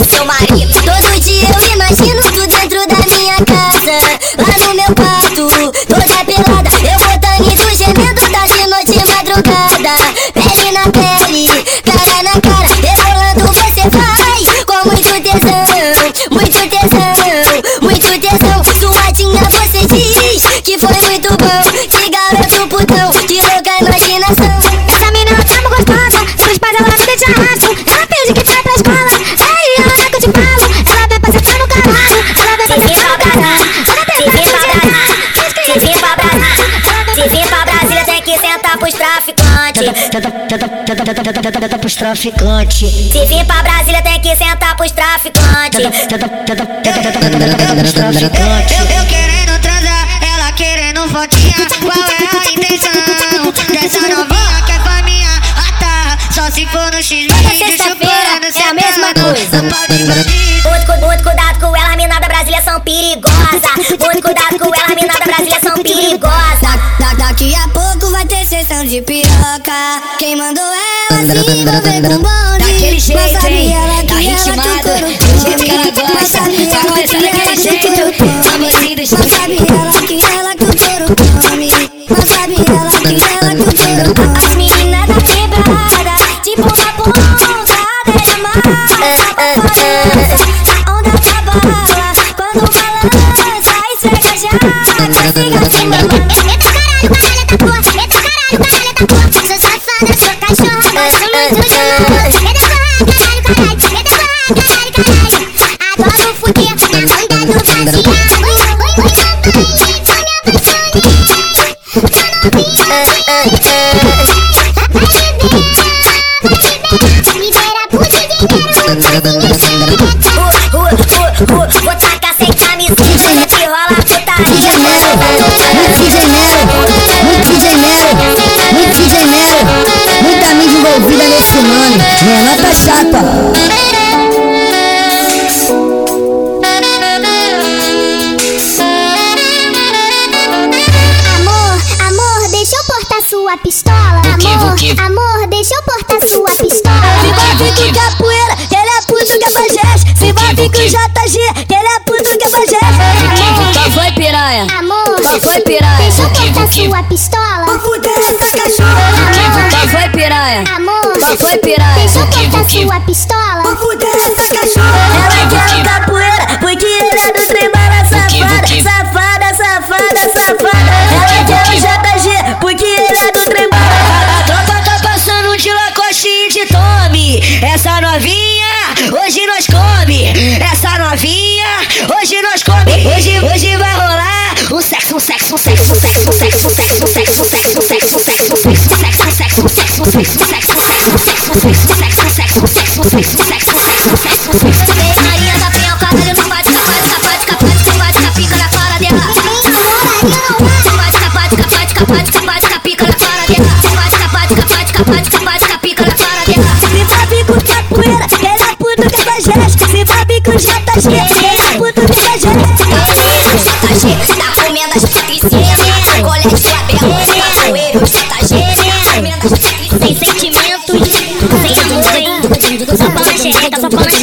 Pros traficantes. Se vir pra Brasília tem que sentar pros traficantes. Eu, eu querendo transar, ela querendo fotinha. Qual é a intenção dessa novinha que é pra minha atar? Só se for no X vídeo chupando é a mesma coisa. Muito, muito cuidado com ela, mina da Brasília são perigosas. Muito cuidado com ela, mina da Brasília são perigosas. Da- daqui a pouco vai ter sessão de piroca. Quem mandou ela se envolver com bonde? Daquele jeito, Mas hein? Da ritmada, do jeito que ela gosta. Mas Tá daquele jeito, famosinho do Mas jeito. sabia ela que ela tucurucou. Mas sabia ela que ela tucurucou. As meninas da quebrada, tipo uma pontada massa. A onda da bala, quando balança e chega já. Siga assim, Eita caralho, you.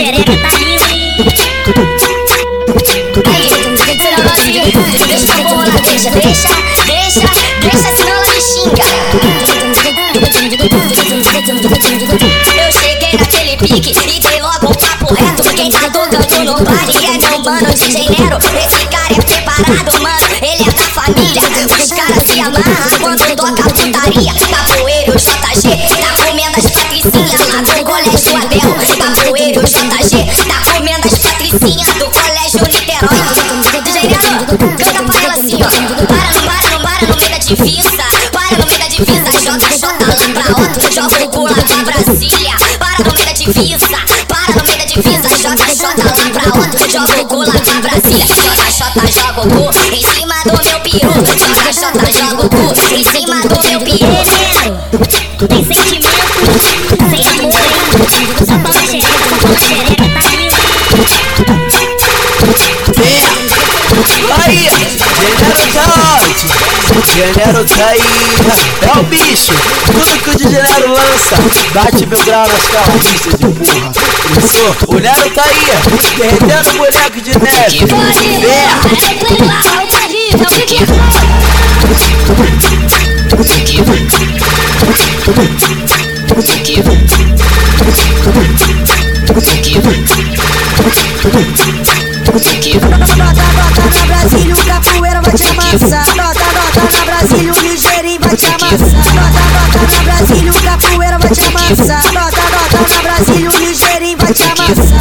Tá deixa deixa, deixa, deixa, senão ela me xinga Eu cheguei naquele pique e dei logo um papo reto Quem tá tocando no baile é meu mano DJ Nero Esse cara é preparado, mano, divisa, para no meio da divisa JJ lá pra outro, joga o cu lá pra Brasília JJ joga o cu em cima do meu peru. JJ joga o cu em cima do meu peru Genero aí. É o bicho. Tudo que o de Genero lança, bate meu grau nas carroças de porra. Professor, o Nero tá aí, derretendo o boneco de neve. É. Nota, nota na Brasília, o capoeira vai te amassar. Nota, Brasília, o capoeira vai te amassar. Nota, nota na Brasília, o ligeirinho vai te amassar.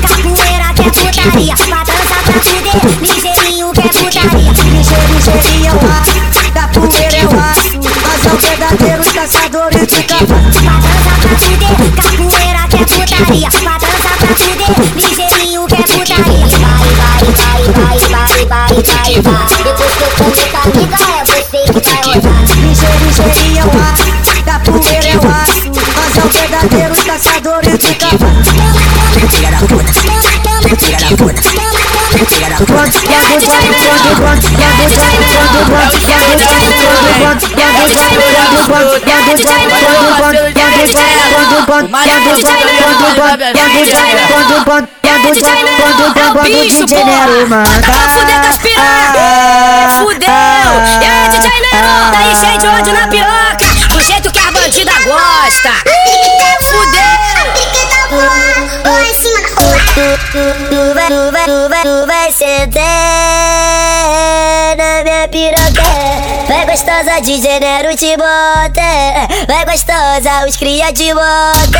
Capoeira que é putaria, pra dançar pra fuder, ligeirinho que é putaria. Ligeiro, ligeirinho é o aço, capoeira é o aço. Nós é o verdadeiro caçadores de cavalo. Pra dançar pra fuder, capoeira que é putaria, pra dançar pra fuder, ligeirinho que é putaria. Vai, vai, vai, vai, vai, vai, vai, vai Depois que eu comer tá liga, Filha da puta, filha da puta, filha da puta. E a gostosa do ponto do ponto, e a gostosa do ponto do ponto, e a gostosa do ponto do ponto, e a gostosa do ponto do ponto, e a gostosa do ponto do ponto, e a gostosa do ponto do ponto, e a gostosa do ponto do ponto, e a gostosa do ponto do ponto. É o bicho, porra Vai fuder com as piranha Fudeu É DJ Leão Daí cheio de ódio na piroca Do jeito que a bandida gosta Fudeu Lá em da rua. Tu vai, tu vai, tu vai, tu vai sentar na minha piroca Vai gostosa de janeiro te bota Vai gostosa, os cria te bota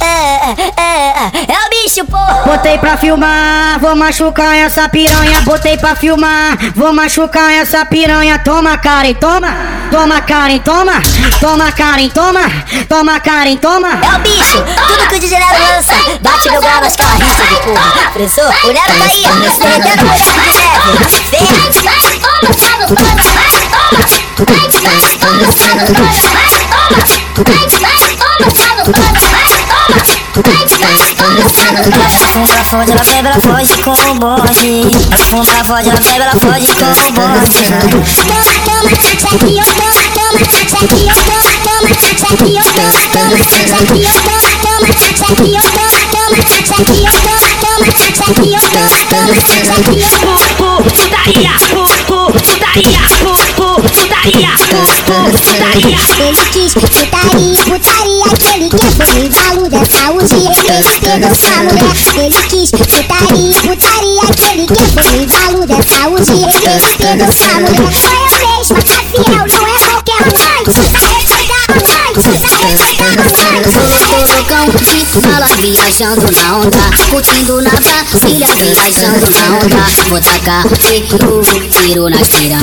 É, é, é, é o bicho, porra Botei pra filmar, vou machucar essa piranha. Botei pra filmar, vou machucar essa piranha. Toma, Karen, toma. Toma, Karen, toma. Toma, Karen, toma. Toma, Karen, toma. É o bicho, tudo que o DJ Nero lança Bate meu grau nas carriças de porra. Professor, o Nero tá aí, derretendo o de neve Vem Afunda, fode, ela bebe, ela foge com o bode Afunda, fode, ela bebe, ela foge com o bode Toma, toma, chequinho, toma, toma, chequinho, toma, toma, chequinho, toma, toma, chequinho, toma, toma, chequinho, toma, toma, chequinho, toma, toma, chequinho, toma, toma, chequinho Putaria, putaria, putaria, putaria putaria, putaria. Ele quis putaria, putaria que ele quer foi o galo da saúde Ele pegou sua mulher Ele quis putaria, putaria que ele quer foi o galo da saúde Ele pegou sua mulher Sou eu mesma, tá de fala viajando na onda Curtindo na Brasília, viajando na onda. Vou tacar tiro, tiro nas piranha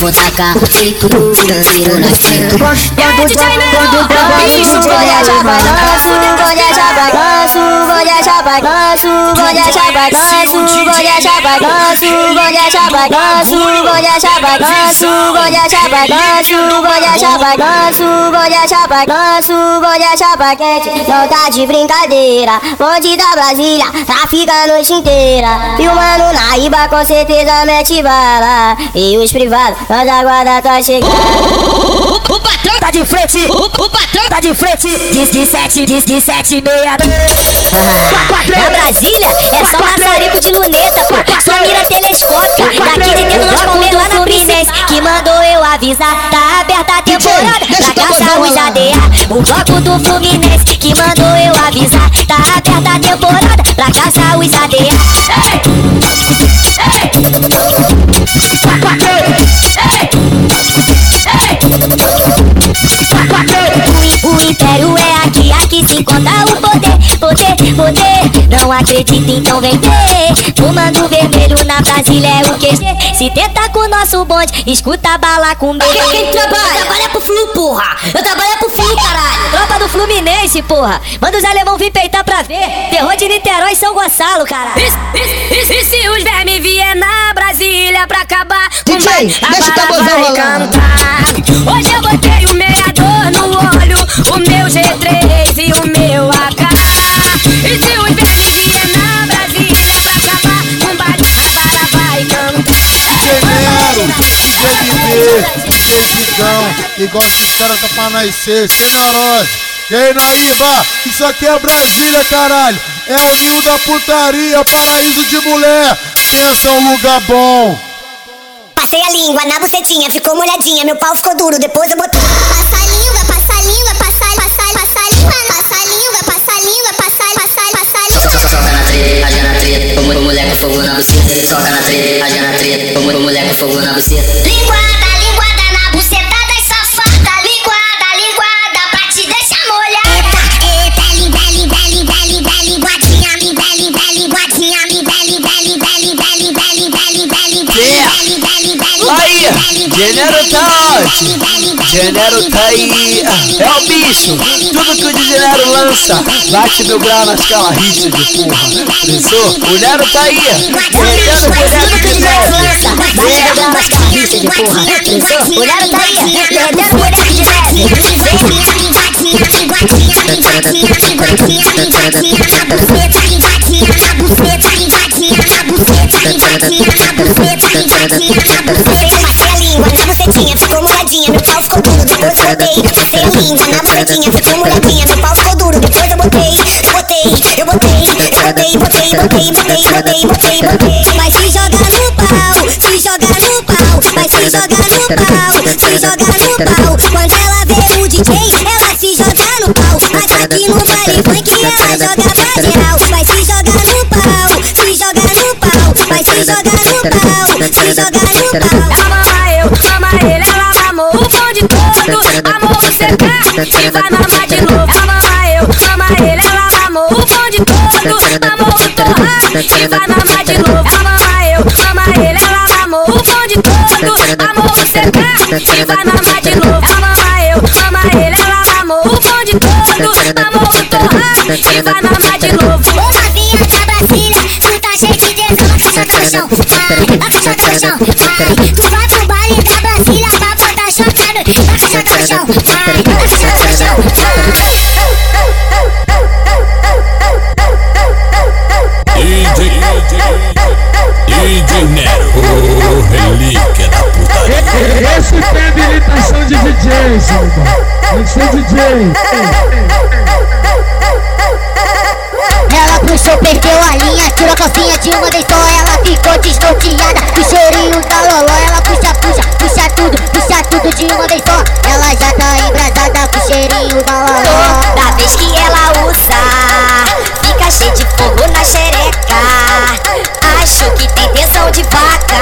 Vou tacar tiro, tiro nas piranha Quando quando quando vou deixar balanço, vou deixar balanço, vou deixar balanço, vou deixar balanço, vou deixar balanço, vou deixar balanço, vou deixar balanço, vou deixar balanço, vou deixar balanço, vou deixar balanço, vou deixar paquete, não tá de brincadeira, da Brasília, trafica a noite inteira, e o mano na Iba com certeza mete bala, e os privados, mas a guarda tá chegando. Tá de frente, o, o patrão tá de frente. Diz de sete, diz de sete meia. Na Brasília é só maçarico de luneta, pô. Só mira telescópica. Daqui de dentro nós comemos lá na Fluminense. Que mandou eu avisar. Tá aberta a temporada pra caçar os ADA. O bloco do Fluminense que mandou eu avisar. Tá aberta a temporada pra caçar os ADA. O império é aqui, aqui se encontra o poder, poder, poder. Não acredita, então vem ver. Fumando vermelho na Brasília é o QG. Se tenta com o nosso bonde, escuta a bala com medo. Quem trabalha? Trabalha pro Flu, porra. Eu trabalho pro Flu, caralho. Tropa do Fluminense, porra. Manda os alemão vir peitar pra ver. Terror de Niterói e São Gonçalo, cara. E, se os vermes vier na Brasília pra acabar com DJ, deixa o tamborzão rolando. Hoje eu botei o meador Zigão, igual esses caras tá pra nascer, sem neurose. E aí, Naíba, isso aqui é Brasília, caralho. É o ninho da putaria, paraíso de mulher. Pensa é um lugar bom. Passei a língua na bucetinha, ficou molhadinha, meu pau ficou duro, depois eu botei. Passa a língua, passa a língua, passa, passa, passa a língua, passa a língua, passa a língua, passa, passa, passa a língua. Soca na treta, age na treta, como o moleque com fogo na buceta. Soca na treta, age na treta, como o moleque com fogo na buceta. Linguada, Genero tá ótimo. Genero tá aí. É o bicho. Tudo que o de Genero lança, bate meu grau nas calarristas de porra. Pensou? O Nero tá aí. Metendo o boneco de neve. Bate meu grau nas calarristas de porra. Pensou? O Nero tá aí. Derretendo boneco de neve. Passei a língua na bucetinha, ficou molhadinha, meu pau ficou duro, depois eu botei. Passei a língua na bucetinha, ficou molhadinha, meu pau ficou duro, depois eu botei. Botei, eu botei, botei, botei, botei, botei, botei, botei, botei. Vai se jogar no pau, se jogar no pau, vai se jogar no pau, se jogar no pau. Quando ela vê o DJ, ela se joga no pau. Mas aqui no baile funk ela joga pra geral. Vai se jogar no pau, se jogar no pau, vai se jogar no pau, se jogar no pau. Ele, ela mamou o bonde todo. Amor o CK e vai mamar de novo. Ela mama eu, mama ele, ela mamou o bonde todo. Amor o torrado e vai mamar de novo. Ela mama eu, mama ele, ela mamou o bonde todo. Amor o CK e vai mamar de novo. Ela mama eu, mama ele, ela mamou o bonde todo. Amor o torrado e vai mamar de novo. Ô novinha da Brasília, tu tá cheio de tesão, chata no chão, taca chata no chão, vai. Tu vai pro baile da Brasília pra botar chata no, taca chata no chão, vai, taca chata no chão, DJ, DJ Nero, o relíquia da putaria. Esse tem habilitação de DJ. ser DJ. Puxou, perdeu a linha, tirou a calcinha de uma vez só Ela ficou desnorteada, o cheirinho da loló Ela puxa, puxa, puxa tudo, puxa tudo de uma vez só Ela já tá embrasada com o cheirinho da loló Da vez que ela usa, fica cheio de fogo na xereca. Acho que tem tensão de vaca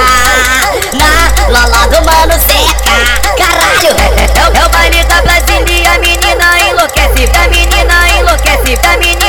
na loló do mano Zeca. Caralho, é, o baile da Brasília a menina enlouquece. A menina enlouquece, a menina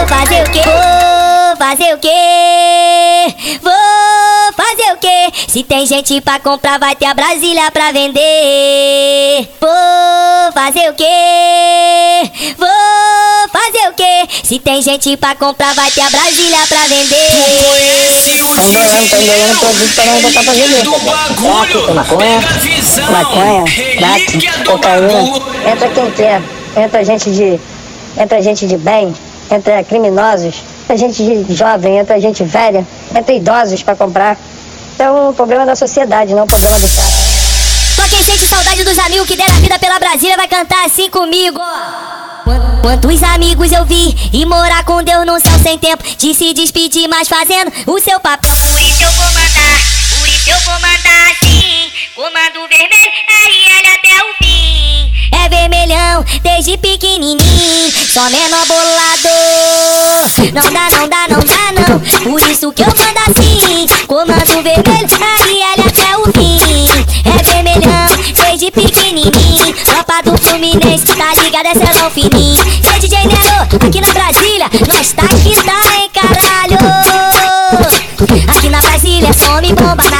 Vou fazer o quê? Vou fazer o quê? Vou fazer o quê? Se tem gente pra comprar, vai ter a Brasília pra vender. Vou fazer o quê? Vou? Se tem gente pra comprar, vai ter a Brasília pra vender. Estão doando, estão doando produto pra nós botar pra vender. Crack, maconha, maconha, crack, cocaína. Entra quem quer, entra gente de. Entra gente de bem, entra criminosos, entra gente jovem, entra gente velha, entra idosos pra comprar. Então o problema da sociedade, não o problema do cara. Só quem sente saudade dos amigos que deram a vida pela Brasília vai cantar assim comigo. Quan- Quantos amigos eu vi e morar com Deus no céu sem tempo de se despedir, mas fazendo o seu papel. Por isso eu vou mandar, por isso eu vou mandar assim. Comando vermelho, RL até o fim. É vermelhão desde pequenininho, só menor bolado. Não dá, não dá, não dá, não. Por isso que eu mando assim. Comando vermelho, RL até o fim. É vermelhão desde pequenininho. Fluminense, tá ligado? É celão fininho. E DJ Nero, aqui na Brasília, nós tá que tá, hein, caralho. Aqui na Brasília, some bomba, na é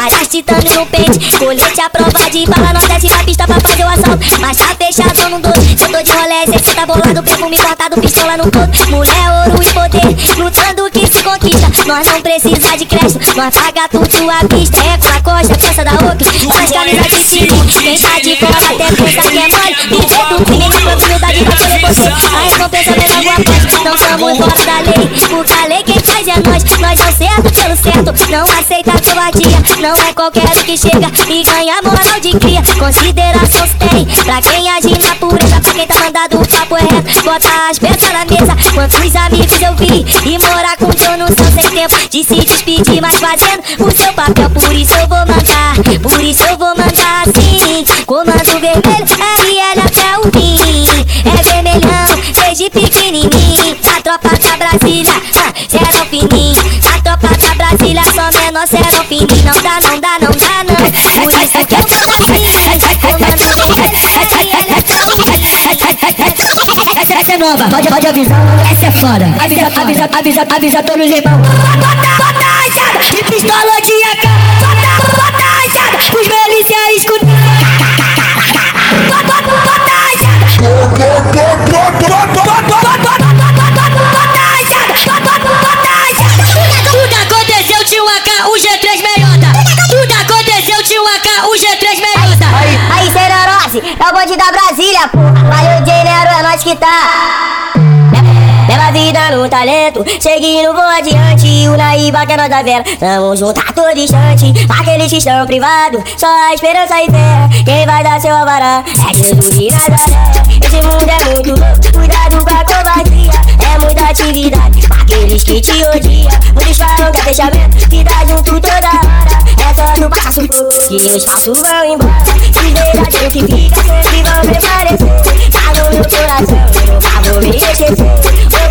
nada. Várias titânio no pente, colete à prova de bala. Nós desce na pista pra fazer o assalto, mas tá fechado no doce. Eu tô de rolé, cê tá bolado, perfume cortado, pistola no corpo. Mulher, ouro e poder, lutando que se conquista. Nós não precisa de crédito, nós paga tudo à vista. É com a coxa, peça da outra, nós camisa de time. Quem tá de fora até pensa que é mole. Viver do crime na humildade vai querer você. A recompensa vem logo após, não estamos fora da lei. Porque a lei quem faz é nós, nós é o certo pelo certo. Não aceita covardia, não é qualquer um que chega e ganha moral de cria. Consideração se tem pra quem agir na pureza, pra quem tá mandado o papo é reto. Bota as peças na mesa, quantos amigos eu vi e morar com Deus no céu sem tempo de se despedir, mas fazendo o seu papel. Por isso eu vou mandar, por isso eu vou mandar assim. Comando vermelho, RL até o fim. É vermelhão, desde pequenininho. A tropa da Brasília, ah, serão fininho. Só menor serão fininho. Não dá, não dá, não dá, não. Por isso que eu mando assim. Comando fim. Essa, essa é nova, pode, pode avisar, essa é foda. Avisa, avisa, avisa, avisa todos os irmãos. Bota, bota a rachada e pistola de AK. Bota, bota a os milícia escutar. Bota, bota, bota a rachada. Tudo é o bonde da Brasília, pô. Valeu, dinheiro, é nós que tá. Leva a vida no talento, seguindo vou adiante. O Naíba que é nós da vela, tamo junto a todo instante. Aqueles que estão privados, só a esperança e fé. Quem vai dar seu alvará é Jesus de Nazaré. Esse mundo é muito louco, cuidado com a covardia. É muita atividade, aqueles que te odiam. Muitos falam que é fechamento, que dá junto toda hora. É só no passo fogo que os falsos vão embora. Se verdadeiro que fica, sempre vão permanecer. Tá no meu coração, eu nunca vou me esquecer. Meu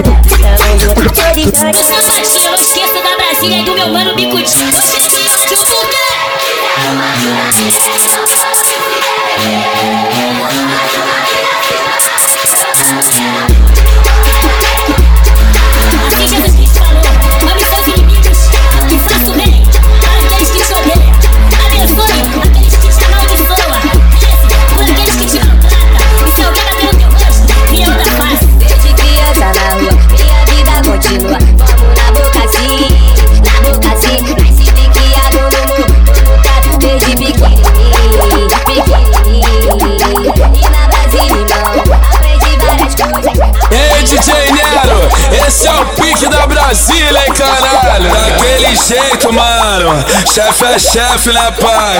Eu é não esqueço da Brasília e do meu mano Bicudinho. Você se ódio, mulher. É uma esse é o pique da Brasília, hein, caralho? Daquele jeito, mano. Chefe é chefe, né, pai?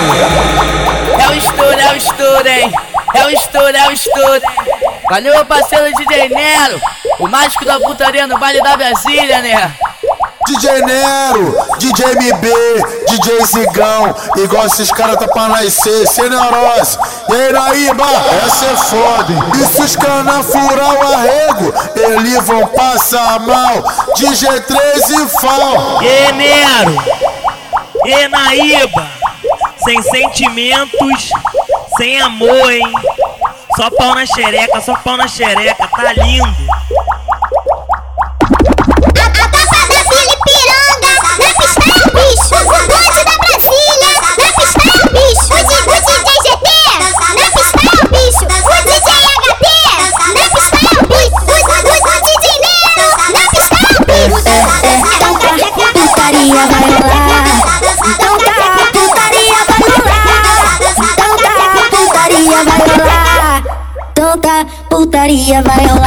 É o estouro, é o estouro, hein? É o estouro, é o estouro, hein? Valeu, meu parceiro DJ Nero, o mágico da putaria no baile da Brasília, né? DJ Nero, DJ MB, DJ Zigão, igual esses caras tá pra nascer, sem neurose. E aí, Naíba, essa é foda. E se os cana furar o arrego, eles vão passar mal. DJ 3 e fal. E Nero, e Naíba, sem sentimentos, sem amor, hein? Só pau na xereca, só pau na xereca, tá lindo. Putaria vai rolar. Então tá, putaria vai rolar. Então tá, putaria vai rolar. Então tá, putaria vai rolar.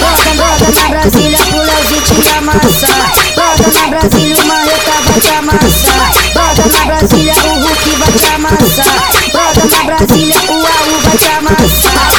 Brota, brota na Brasília pro Leozinho te amassar. Brota na Brasília, o Marreta vai te amassar. Brota na Brasília, o Hulk vai te amassar. Brota na Brasília, o AU vai te amassar.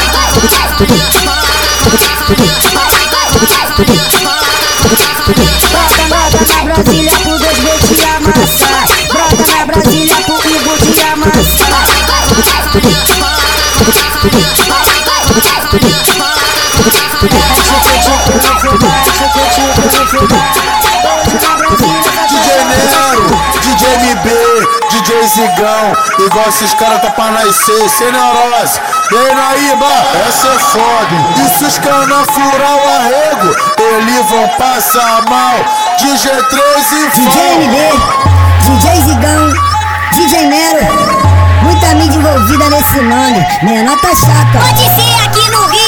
DJ Zigão, igual esses caras tá pra nascer, sem neurose. E aí, Naíba, essa é foda. E se os cana furar o arrego, eles vão passar mal. DJ 3 e DJ MB, DJ Zigão, DJ Nero. Muita mídia envolvida nesse nome, menor tá chata. Pode ser aqui no Rio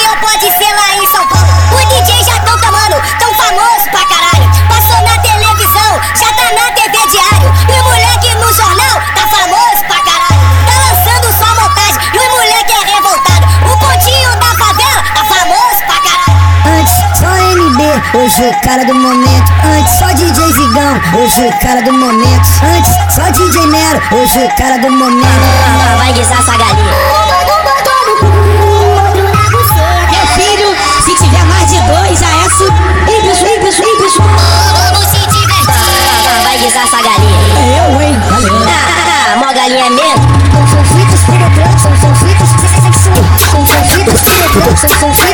hoje o cara do momento. Antes só DJ Zigão, hoje o cara do momento. Antes só DJ Nero, hoje o cara do momento. Vai guisar essa galinha. Meu filho, se tiver mais de dois, já é su... Ih, bicho, ih, bicho. Se divertir. Vai guisar essa galinha. É eu, hein? Ah, mó galinha mesmo. São fritos penetrantes, são, fritos são, são fritos penetrantes. São são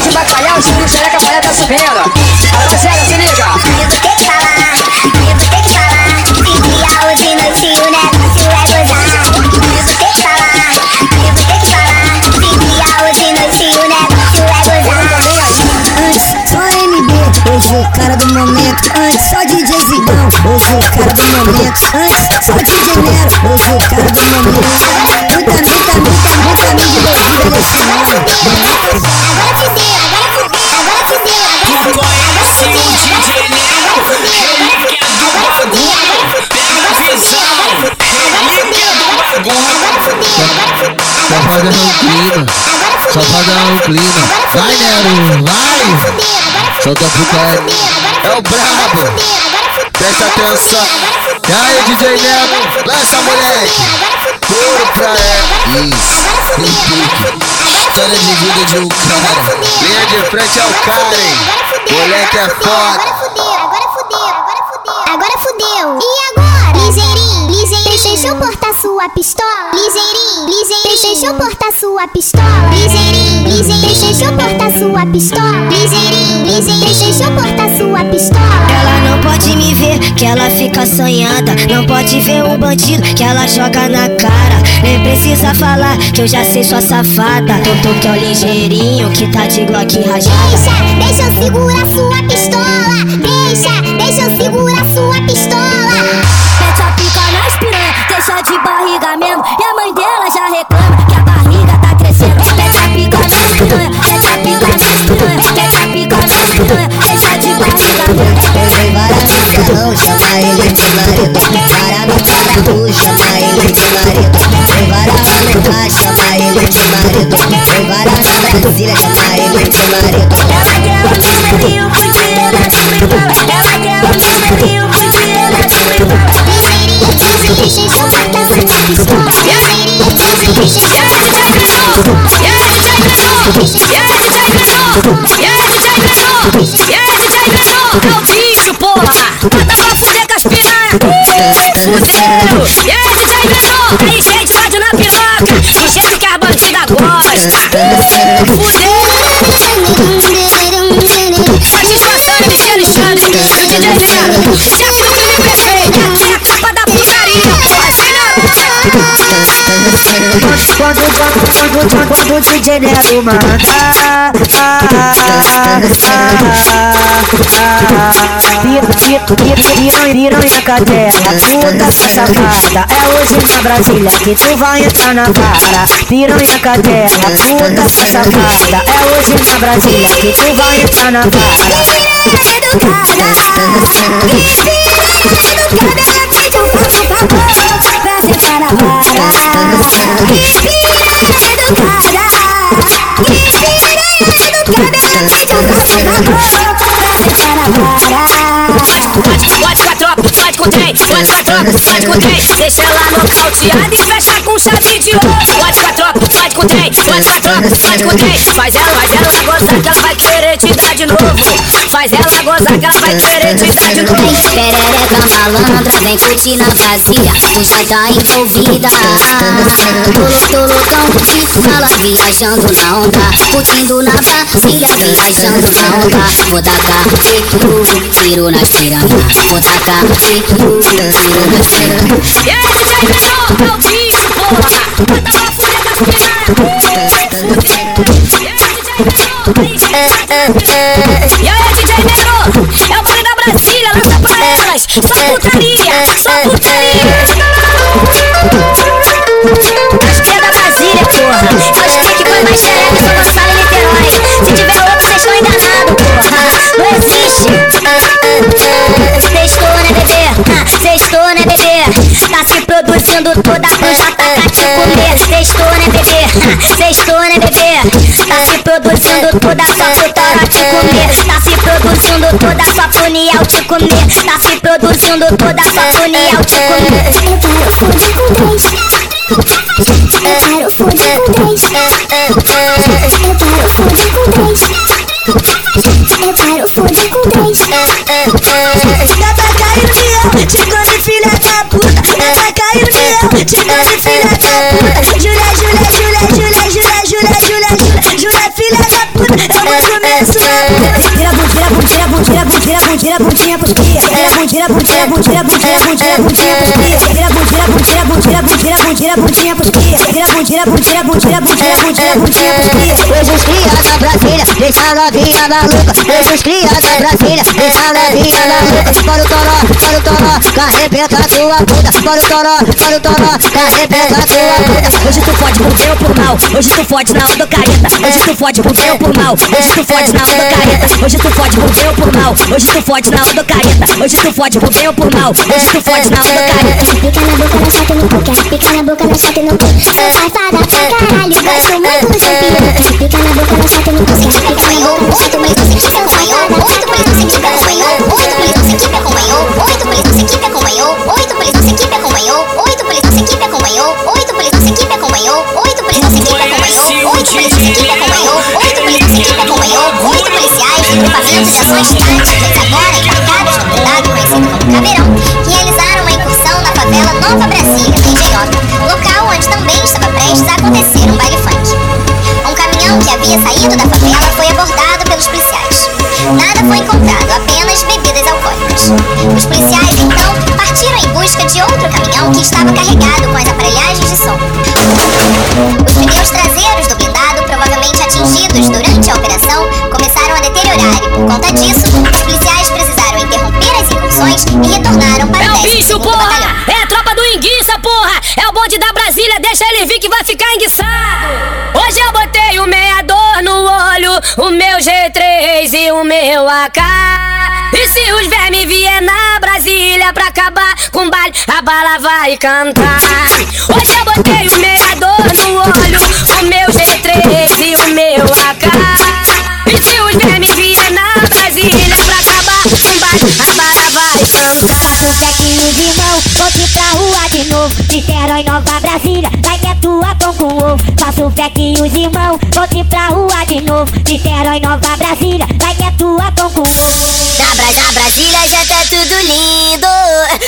De bacalhau, subiu xereca, a palha tá subindo. Rapaziada, se liga. Tem que falar, tem que falar. Se dia hoje noite o negócio é gozar. Tem que falar, tem que falar. Se dia noite o negócio é. Antes só MB, o cara do momento. Antes só DJ Zigão, hoje o cara do momento. Antes Dar um clima, só dar um clima. Vai, Nero, vai! Solta a putaria. É o brabo. Presta atenção. E aí, DJ Nero, lança moleque. Puro pra ela. Isso, tem pique. História de vida de um cara. Linha de frente é o cara, hein? Moleque é foda. Agora fudeu. E agora? Ligeirinho, ligeirinho. Deixa eu portar sua pistola. Ligeirinho, ligeirinho. Deixa eu portar sua pistola. Ligeirinho, ligeirinho. Deixa eu portar sua pistola. Ligeirinho, ligeirinho. Deixa eu portar sua pistola. Ela não pode me ver, que ela fica sonhada. Não pode ver um bandido, que ela joga na cara. Nem precisa falar, que eu já sei sua safada. Tonto que é o ligeirinho, que tá de glock rajada. Deixa, deixa eu segurar sua pistola. Deixa, visão, chama ele de marido. Para no carro, chama ele de marido. Tem várias malucas, chama ele de marido. Tem várias na Brasília, chama ele de marido. Ela quer o numerinho pro dia da desligada. Ela quer o numerinho pro dia da desligada. Deixa eu portar sua pistola. Ligeirinho, deixa eu E aí, DJ Menor? E aí, DJ Menor? E aí, DJ Menor? E aí, DJ Menor? E aí, DJ Menor? É o bicho, porra! E aí, DJ Menor? Aí, gente, pode na piroca! Do jeito que a bandida gosta! Fudeu! Quando, quando, quando, quando o DJ Nero manda ah, ah, ah, pi- pi- pi- Piranha, piranha cadela, puta safada É hoje na Brasília que tu vai entrar na vara Piranha cadela, puta safada É hoje na Brasília que tu vai entrar na vara Pode com a tropa, pode com trem, pode com a tropa, pode com trem. Deixa ela nocauteada e fecha com chave de ouro. Pode com a tropa, com trem, tropa, pode com trem. Faz ela, faz ela gozar que ela vai querer te dar de novo. Faz ela gozar que ela vai querer te dar de novo. Perereca malandra, vem curtir na vazia, tu já tá envolvida. Tolo, tolotão de fala, viajando na onda, curtindo na Brasília, viajando na onda. Vou tacar tiro, tiro nas piranha, vou tacar tiro, tiro nas piranha. E aí, DJ é o bicho, porra. Bota pra fuder. E aí, DJ Nero, é o baile da Brasília, lança pra elas. Só putaria, só putaria. As cria da Brasília, porra. Os cria que foi mais xereca, só Gonçalo e Niterói. Se tiver outro, vocês estão enganados. Não existe. Sextou, né, bebê? Sextou, né, bebê? Tá se produzindo toda pro JK te comer. Sextou, né, bebê? Sextou, né, bebê? Tá se produzindo toda sua putora te comer. Tá se produzindo toda sua puniel te comer. Tá se produzindo toda sua puniel te comer. Eu quero foder com três. Eu quero foder com três. Eu quero com três. Quero para o fundo com três Tira pra cair no chão, te come filha da puta Tira pra cair no chão, te come filha da puta Jura, jura, jura, jura, jura, jura, jura, jura Jura filha da puta, eu vou comer sua bundinha, bundinha, bundinha, bundinha, bundinha pros cria. Tira a bundinha, bundinha, bundinha, bundinha, bundinha, bundinha pros cria. Tira a bundinha, bundinha, bundinha, bundinha, bundinha, bundinha pros cria. Tira a bundinha, bundinha, bundinha, bundinha, bundinha, bundinha cria. Hoje os cria da Brasília, deixa a novinha maluca. Hoje os cria da Brasília, deixa a novinha maluca. Para o toró, para o toró, carrebenta a tua bunda. Para o toró, para o toró, carrebenta a tua bunda. Hoje tu fode por bem ou por mal. Hoje tu fode na onda careta. Hoje tu fode por bem ou por mal. Hoje tu fode na onda careta. Hoje tu fode por bem ou por mal. Hoje tu fode na onda careta. Hoje tu fode por bem ou por mal. Hoje tu fode na onda careta. Pica na boca, na chata e no cu, quer pica na boca, na chata e no cu. Sou safada pra caralho, gosto muito do piroca. Pica na boca, na chata e no cu, quer pica na boca, na chata e no cu. Sou safada Oito por isso, equipe acompanhou. Oito isso, equipe acompanhou. Oito isso, equipe acompanhou. Oito isso, equipe acompanhou. De ações táticas agora embarcados no condado conhecido como Caveirão, realizaram uma incursão na favela Nova Brasília, em Engenhoca, local onde também estava prestes a acontecer um baile funk. Um caminhão que havia saído da favela foi abordado pelos policiais. Nada foi encontrado, apenas bebidas alcoólicas. Os policiais então partiram em busca de outro caminhão que estava carregado com as aparelhagens de som. Os pneus traseiros do blindado, provavelmente atingidos durante a operação, deteriorar e, por conta disso, os policiais precisaram interromper as incursões e retornaram para É o o 12º bicho, porra! batalhão. É a tropa do enguiça, porra! É o bonde da Brasília, deixa ele vir que vai ficar enguiçado! Hoje eu botei o meador no olho, o meu G3 e o meu AK. E se os vermes vier na Brasília pra acabar com o baile, a bala vai cantar. Hoje eu botei o meador no olho, o meu G3 e o meu AK. Com baile, a bala vai cantar. Faço um fequinho de mão, volte pra rua de novo Niterói, Nova Brasília, vai que é tua pão com ovo. Faço um fequinho de mão, volte pra rua de novo. Niterói, Nova Brasília, vai que é tua pão com ovo. Na, Bra na Brasília já tá tudo lindo.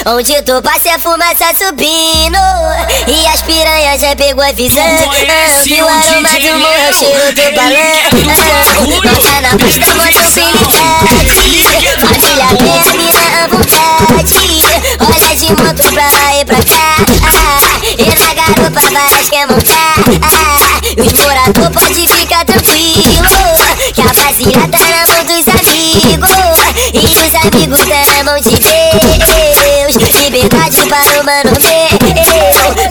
Onde tu passa a fumaça subindo. E as piranhas já pegou a visão. Conhece Viu o o aroma DJ do morro, cheiro do balão. Bota na pista, bota habilidade Família vem a minha vontade Olha de moto pra lá e pra cá quer montar Os morador pode ficar tranquilo Que a Brasília tá na mão dos amigos E os amigos tá na mão de Deus Liberdade para o mano meu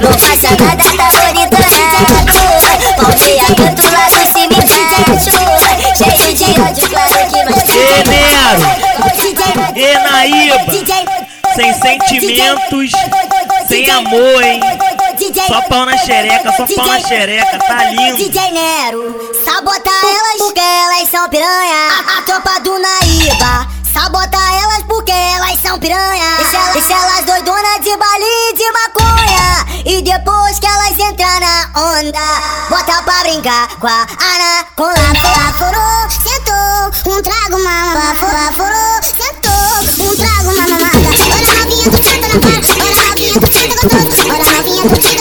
Não passa nada, tá monitorado Palmeia canto lá no cemitério Cheio de ódio, claro que nós Nero! Ê, Naíba! Sem sentimentos, sem amor, hein? DJ Só pau na xereca, só pau na xereca, tá lindo. DJ Nero, sabota elas porque elas são piranha. A, tropa do Naíba, sabota elas porque elas são piranha. Deixa, elas, elas doidona de balinho de maconha. E depois que elas entrar na onda Bota pra brincar com a anaconda. Furou, sentou, um trago mamada Furou, sentou, um trago mamada Olha a novinha do senta na cara Olha novinha do senta gostoso. Olha novinha do senta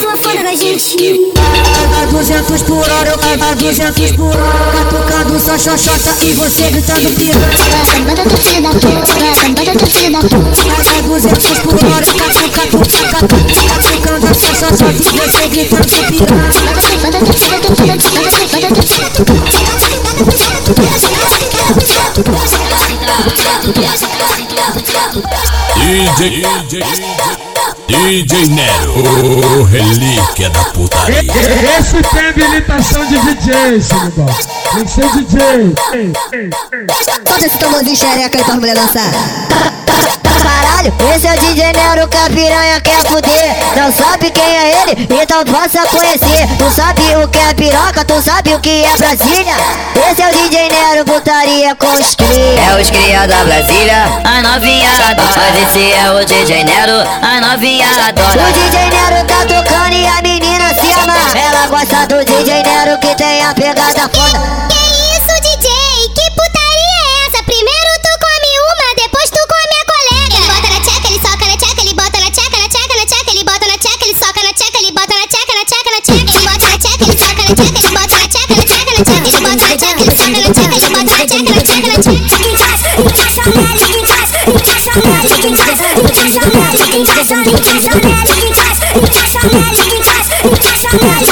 fofona da gente. Canta 200 por hora, eu canta 200 por hora. Tá Catucando só xoxota e você gritando piranha. Samba da torcida, samba da torcida. Canta 200 por hora, catuca, catuca. Catucando tá só xoxota e você gritando piranha. Samba da torcida, torcida, torcida, samba da torcida. DJ, DJ, DJ. Nero, o relíquia da putaria. Esse tem habilitação de DJ, Sinibal. Tem que ser DJ. Bota esse tamborzinho xereca aí pra mulher dançar. Caralho, esse é o DJ Nero que a piranha quer fuder. Não sabe quem é ele, então possa conhecer. Tu sabe o que é piroca, tu sabe o que é Brasília. Esse é o DJ Nero, putaria com os cria. É os cria da Brasília, a novinha adora. Esse é o DJ Nero, a novinha adora. O DJ Nero tá tocando e a menina se ama. Ela gosta do DJ Nero que tem a pegada foda. Tcheca,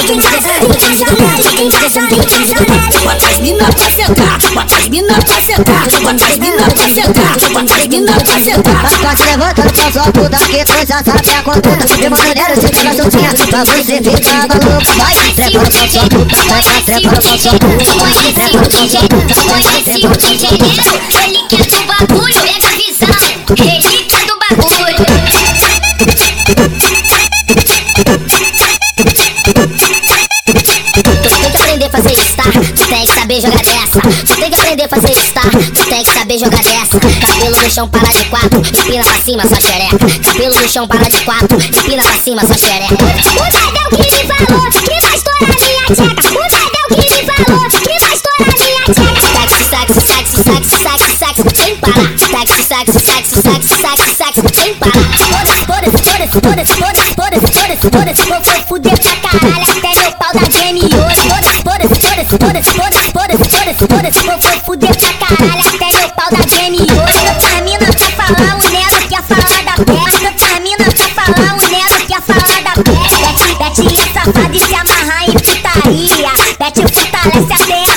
ele na ele bota na na na ele na ele na ele na na na as mina pra sentar, bota as mina pra sentar, bota as mina pra sentar, bota as mina pra sentar. Tá se levantando pra sua puta que já sabe a conduta De maneira se pega soltinha pra você ficar maluca Vai, trepa na sua puta, trepa, trepa na sua puta Trepa na sua puta, Conhece o DJ Nero, relíquia do bagulho, pega a visão, Fazer star, tu tem que saber jogar dessa. Cabelo no chão, para de quatro, empina pra cima, só xereca. Cabelo no chão, para de quatro, empina pra cima, só xereca. O Tadeu que me falou que vai estourar minha tcheca. O Tadeu que me falou que vai estourar minha tcheca. Sexy, sexy, sexy, sexy, sexy, sem parar. Sexy, sexy, sexy, sexy, sexy, sexy, sem parar. Foda-se, foda-se, foda-se, foda-se, foda-se, foda-se, foda-se, foda-se. Vou fuder pra caralho até meu pau da game hoje. Foda-se, foda-se, foda-se, foda-se, foda-se, foda-se, foda-se, foda-se. Vou vou fuder pra caralho até meu pau da game hoje. Outra mina pra falar, o Nero quer falar da perna. Outra mina pra falar, o Nero quer falar da perna. Bete, bete é safada e se amarrar em putaria. Bete fortalece até a tropa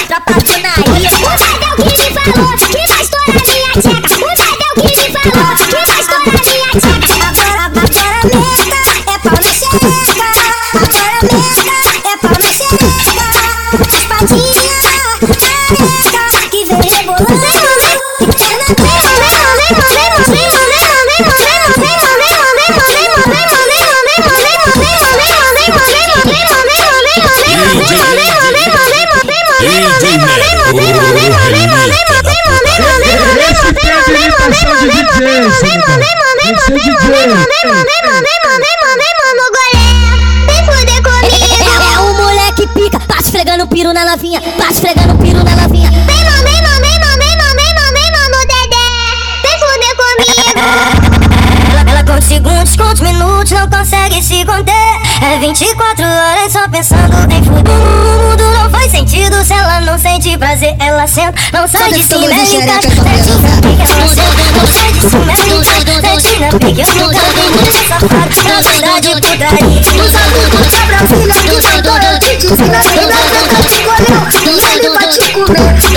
24 horas só pensando em fuder. O mundo não faz sentido se ela não sente prazer. Ela senta, não sai de cima, ela encaixa. Mete na pique, ela senta, não sai de cima, ela encaixa. Mete na pique, eu nunca vi mulher safada. Na verdade, putaria. Os adultos da Brasília que sentou, eu te disse. Na tranca te engoleu, e ele vai te comer.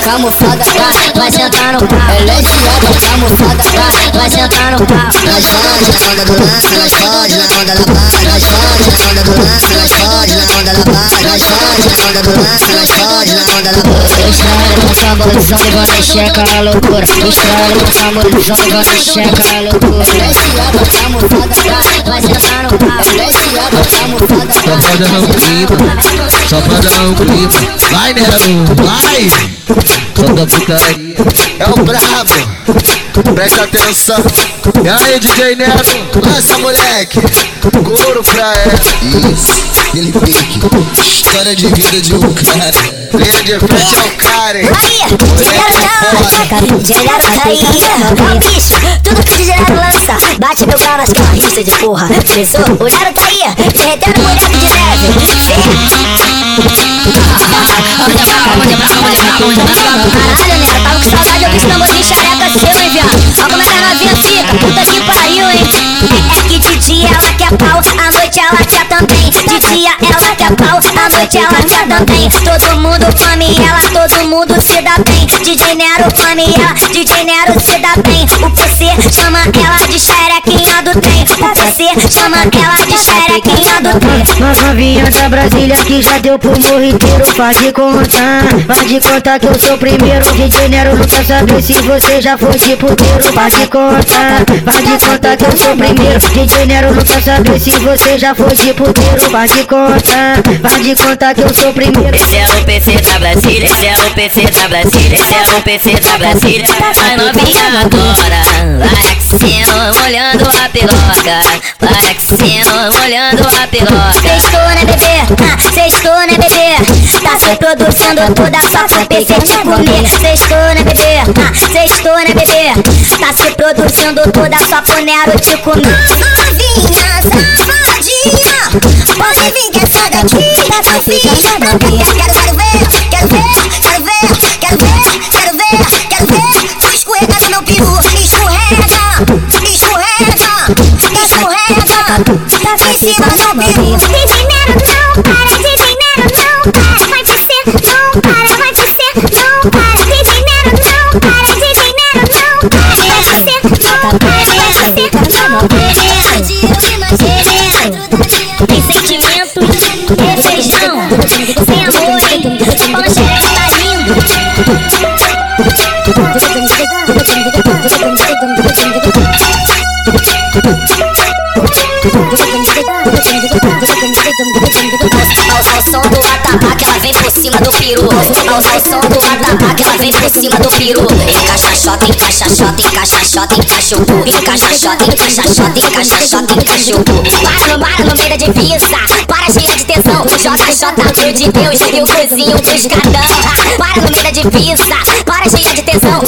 Camuflada, vai, vai sentar no pau. Ela é diaba camuflada, vai, vai sentar no pau. Nós fode na onda do lance, nós fode na onda da barra Nós fode na onda do lance, nós fode na onda da barra Nós fode na onda do lance, nós fode na onda da barra Estrela com saborizão e vai a loucura. Estrela com saborizão e vai a loucura. Ela é diaba camuflada, vai, sentar no. Ela é camuflada, Só pode dar um clima, só pode dar um clima. Vai, Nero, vai! Só da putaria. É o brabo, presta atenção. E aí, DJ Nero, lança moleque, couro pra ela. Isso, ele pique. História de vida de um cara. Linha de frente ao cara, hein? Genero tá aí, é o bicho, tudo que o Genero lança Bate meu pau nas carristas de porra. Pesou, o Nero tá aí, derretendo boneco de neve Caralho, Nero, tava com saudade, eu esse namoro de xareca seu, hein, viado? Olha como é que a novinha fica, puta que pariu, hein? É que de dia ela quer pau, à noite ela quer também. De dia ela quer pau, à noite ela quer também. Todo mundo come ela, todo mundo se dá bem. DJ Nero come ela, DJ Nero se dá bem. O PC chama ela de xerequinha do trem O PC ABC, chama ela de xerequinha do T. Mas novinha da Brasília que já deu pro morro inteiro Faz de conta, faz de conta que eu sou o primeiro DJ Nero. Não quer saber se você já foi de puteiro Faz de conta, faz de conta que eu sou o primeiro DJ Nero. Não quer saber se você já foi de puteiro Faz de conta, faz de conta que eu sou o primeiro. Esse é o PC da Brasília, esse é o PC da Brasília, esse é o PC da Brasília. A novinha adora, vai aquecendo, molhando a piroca, vai aquecendo, molhando a piroca. Sextou, né, bebê? Ah, sextou, né, bebê? Tá se produzindo toda só pro PC te comer. Sextou, né, bebê? Ah, sextou, né, bebê? Tá se produzindo toda só pro Nero te comer. Novinha, safadinha, pode vir que essa daqui tá. Quero, quero ver, quero ver, quero ver, mato tá Só te ensino no Tem dinheiro não, para de dinheiro não Para, vai te ser bom Para, vai te ser bom Para. De dinheiro não, para de dinheiro não Para, vai te ser bom Para, vai te ser bom cima do peru. Ao som do atabaque, ela vem por cima do peru. Encaixa xota, encaixa xota, encaixa xota, encaixa o cu. Encaixa xota, encaixa xota, encaixa xota, encaixa o cu. Para no bar, no meio da divisa. Para cheia de. Joga xota pro de Deus e o cozinho pescadão. Para no meio da divisa. Para cheia de tesão.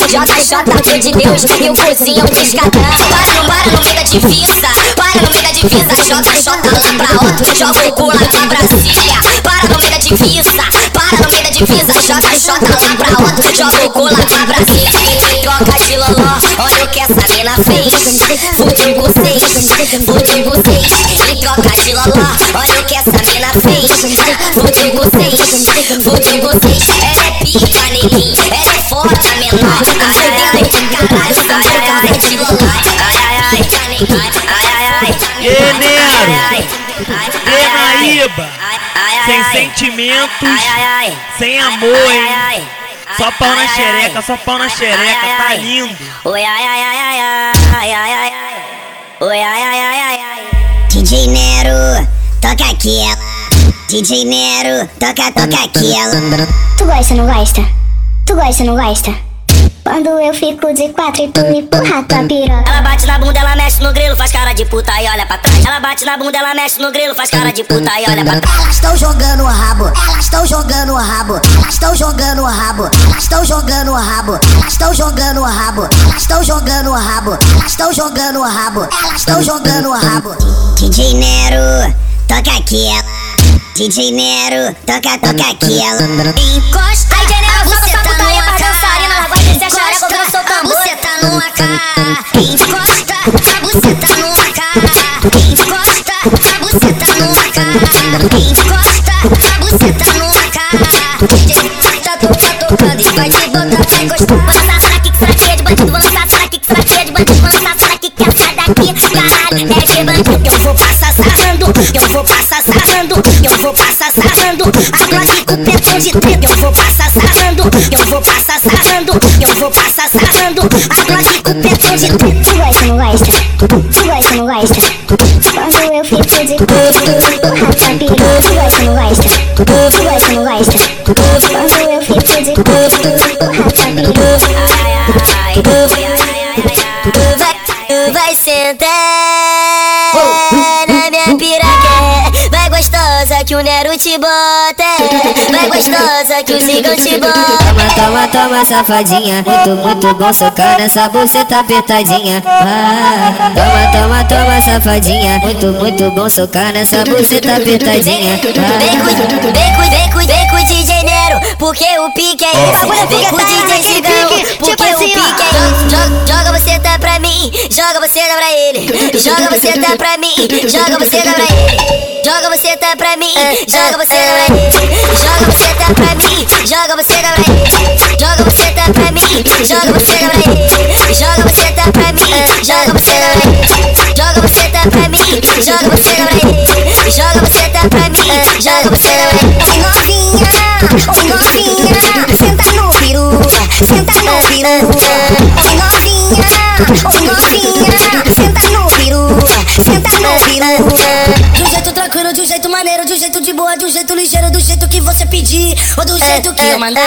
Xota pro de Deus e o cozinho pescadão. Para no bar, no meio da divisa. Para no da divisa. Joga xota lá pra outro. Joga o cu lá pra Brasília. Para no meio da divisa. Divisa. Joga xota lá pra outro. Joga o cu lá pra. Em troca de loló. Olha o que essa mina fez. Fudeu vocês. Fudeu vocês. Em troca de loló. Olha o que essa mina fez. Fudeu vocês. Fudeu vocês. Ela é pica, neguinho. Ela é foda, menor. Ai, ai, ai. Caralho, sai, ai, ai. De loló. Ai, ai, ai. Ai, ai, ai. Nero, Enaíba, sem sentimentos, sem amor, hein? Só pau na xereca, só pau na xereca, tá lindo. Oi, ai, ai, ai, ai, ai, ai, Oi, ai, ai, ai, ai, DJ Nero, toca aqui ela. DJ Nero, toca, toca aqui ela. Tu gosta, ou não gosta? Tu gosta, ou não gosta? Quando eu fico de quatro e tu empurra tua piroca. Ela bate na bunda, ela mexe no grilo, faz cara de puta e olha pra trás. Ela bate na bunda, ela mexe no grilo, faz cara de puta e olha pra trás. Elas estão jogando o rabo, elas estão jogando o rabo, elas estão jogando o rabo, elas estão jogando o rabo, elas estão jogando o rabo, elas estão jogando o rabo, elas estão jogando o rabo, elas estão jogando o rabo. DJ Nero, toca aquela. DJ Nero, toca, toca aquela. Encosta, no AK. Encosta, a buceta no AK. Encosta, a buceta no AK. Encosta, a buceta no AK. DJ tá tocando, e vai te botar pra encostar. Essa daqui que que é de bandido, essa daqui que que é de bandido, essa daqui que essa daqui, caralho, é de bandido. Eu vou passar sarrando, eu vou passar sarrando, eu vou passar sarrando. A Glock com petão de treta, eu vou passar sarrando, eu vou passar vou passar sarrando. A Glock com petão de treta. Tu gosta, não gosta? Tu gosta, não gosta? Quando eu fico de custo, racha piru. Tu gosta, não gosta? Tu gosta, não gosta? Quando eu fico de custo, racha piru. O Nero te bota. Vai gostosa que o cigão te bota. Toma, toma, toma, safadinha. Muito, muito bom socar nessa buceta apertadinha. Ah, toma, toma, toma, safadinha. Muito, muito bom socar nessa buceta apertadinha. Vem Ah. com, vem com, vem com, vem com o DJ Nero, porque o pique é esse. Vem com o DJ Cigão, Fica aí, joga, joga você tá pra mim, joga você tá pra ele. Joga você tá pra mim, joga você tá pra ele. Joga você tá pra mim, joga você tá pra ele. Joga você tá pra mim, joga você tá pra ele. Joga você tá pra mim, joga você tá pra ele. Joga você tá pra mim, joga você tá pra ele. Joga você tá pra mim, joga você tá pra ele. Joga você tá pra mim, joga você tá pra ele. Novinha, novinha, senta senta no peru. Oi novinha, oi novinha, senta no peru, senta no peru. Jeito maneiro, de um jeito de boa, de um jeito ligeiro, do jeito que você pedir, ou do jeito que eu mandar.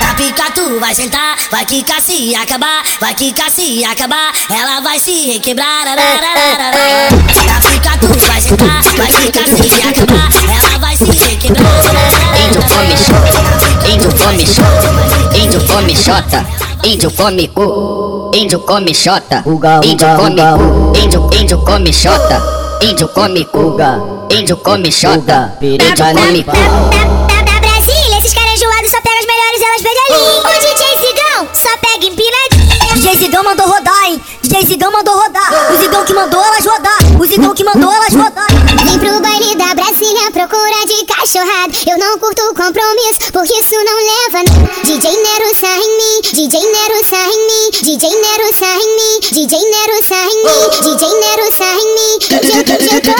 Tá pica, tu vai sentar, vai quicar se acabar, vai quicar se acabar, ela vai se requebrar. Tá pica, tu vai sentar, vai quicar se acabar, ela vai se requebrar. Índio come xota, índio come xota, índio come xota, índio come cu, índio come xota, índio come cu, índio, índio come xota, índio come cu, índio come xota, índio come cu. Da Brasília, esses caras enjoados só pegam as melhores, elas beijam ali. O DJ Cigão só pega empinadinha. DJ Zigão mandou rodar, hein? DJ Zigão mandou rodar. O Zigão que mandou elas rodar. O Zigão que mandou elas rodar. Vem pro baile da Brasília, procura de cachorrada. Eu não curto compromisso, porque isso não leva nada. DJ Nero sai em mim, DJ Nero sai em mim, DJ Nero sai em mim, DJ Nero sai em mim, DJ Nero sai em mim. DJ, DJ, tô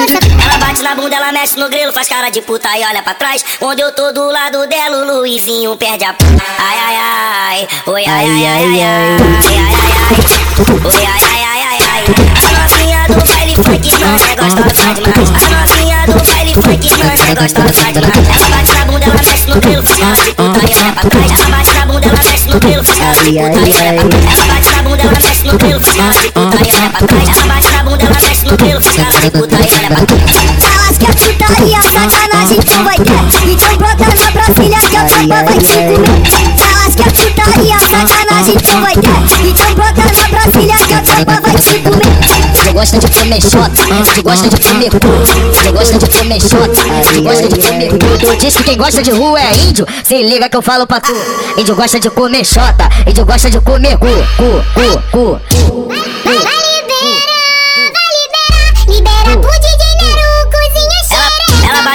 Ela bate na bunda, ela mexe no grilo, faz cara de puta e olha pra trás. Onde eu tô do lado dela, o Luizinho perde a. Ai, ai, ai. Oi, ai, ai, ai, ai, ai. Ai, ai, ai, ai. Oi, ai, ai, ai, ai, ai. A novinha do baile funk não é gostosa demais. A novinha do baile funk não é gostosa demais. Ela bate na bunda, ela mexe no faz cara de puta e olha pra trás. Ela bate na bunda, ela mexe no faz cara de puta e olha pra trás. Ela bate na bunda, ela mexe no faz cara de puta e olha pra trás. Ela bate na bunda, ela mexe no faz cara de puta e olha pra trás. Elas quer putaria, sacanagem, então vai ter. Então brota na Brasília que a tropa vai te comer. Elas quer putaria, sacanagem, então vai ter. Índio gosta de comer xota, índio gosta de comer cu, índio gosta de comer xota, índio gosta de comer cu. Tu diz que quem gosta de rua é índio, se liga que eu falo pra tu. Índio gosta de comer xota, índio gosta de comer cu, cu, cu, cu. Vai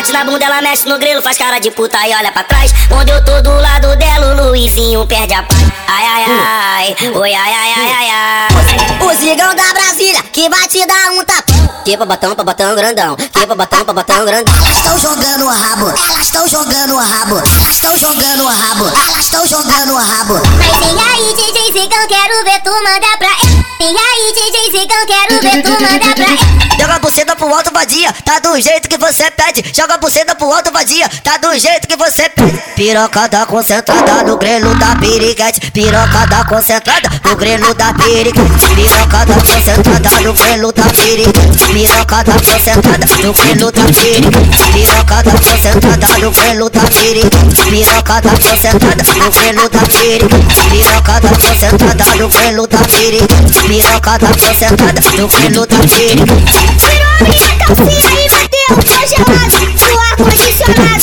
bate na bunda, ela mexe no grilo, faz cara de puta e olha pra trás. Onde eu tô do lado dela, o Luizinho perde a paz. Ai, ai, ai, oi, ai, ai, ai, ai, ai. O zigão da Brasília que vai te dar um tapa. Que pra botão, pra botão grandão. Que pra botão, pra botão grandão. Elas estão jogando o rabo, elas estão jogando o rabo, elas estão jogando o rabo, elas estão jogando o rabo. Mas vem aí, DJ Zigão, quero ver tu mandar pra ela. Vem aí, DJ Zigão, quero ver tu mandar pra ela. Joga a buceta pro alto, vadia, tá do jeito que você pede. Joga a buceta pro alto, vadia, tá do jeito que você pede. Piroca da concentrada no grelo da piriguete. Piroca da concentrada no grelo da piriguete. Piroca da concentrada no grelo da piriguete. Piroca da concentrada no grelo da piriguete. Piroca da concentrada no grelo da piriguete. Piroca da concentrada no grelo da piriguete. Piroca da concentrada no grelo da piriguete. Piroca da concentrada no grelo da piriguete. Tirou minha calcinha e meteu congelado no ar-condicionado, no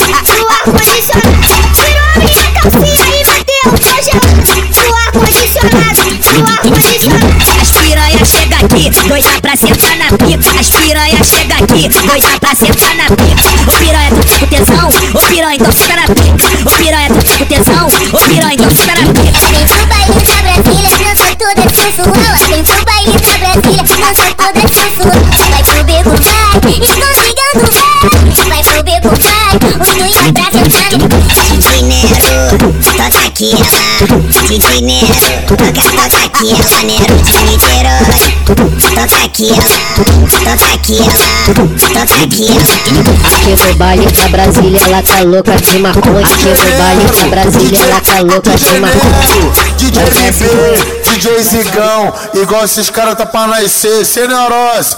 aqui, doida pra sentar na pica. As piranha chega aqui, doida pra sentar na pica. Ô piranha, tu tá com tesão? Ô piranha, então senta na pica. Ô piranha, tu tá com tesão? Ô piranha, então senta na pica. Vem pro baile da Brasília, dança toda sensual. Vem pro baile da Brasília, dança toda sensual. Vai pro beco, vai, escondigando vai. Vai pro beco, vai, dois pra sentar. DJ Nero, toca aquela. DJ Nero, toca, toca aquela. Nero de Niterói, toca aquela. Toca aquela, toca aquela. Aqui no baile da Brasília ela tá louca de maconha. Aqui no baile da Brasília ela tá louca de maconha. DJ DB, DJ Zigão, igual esses caras tá pra nascer, sem neurose.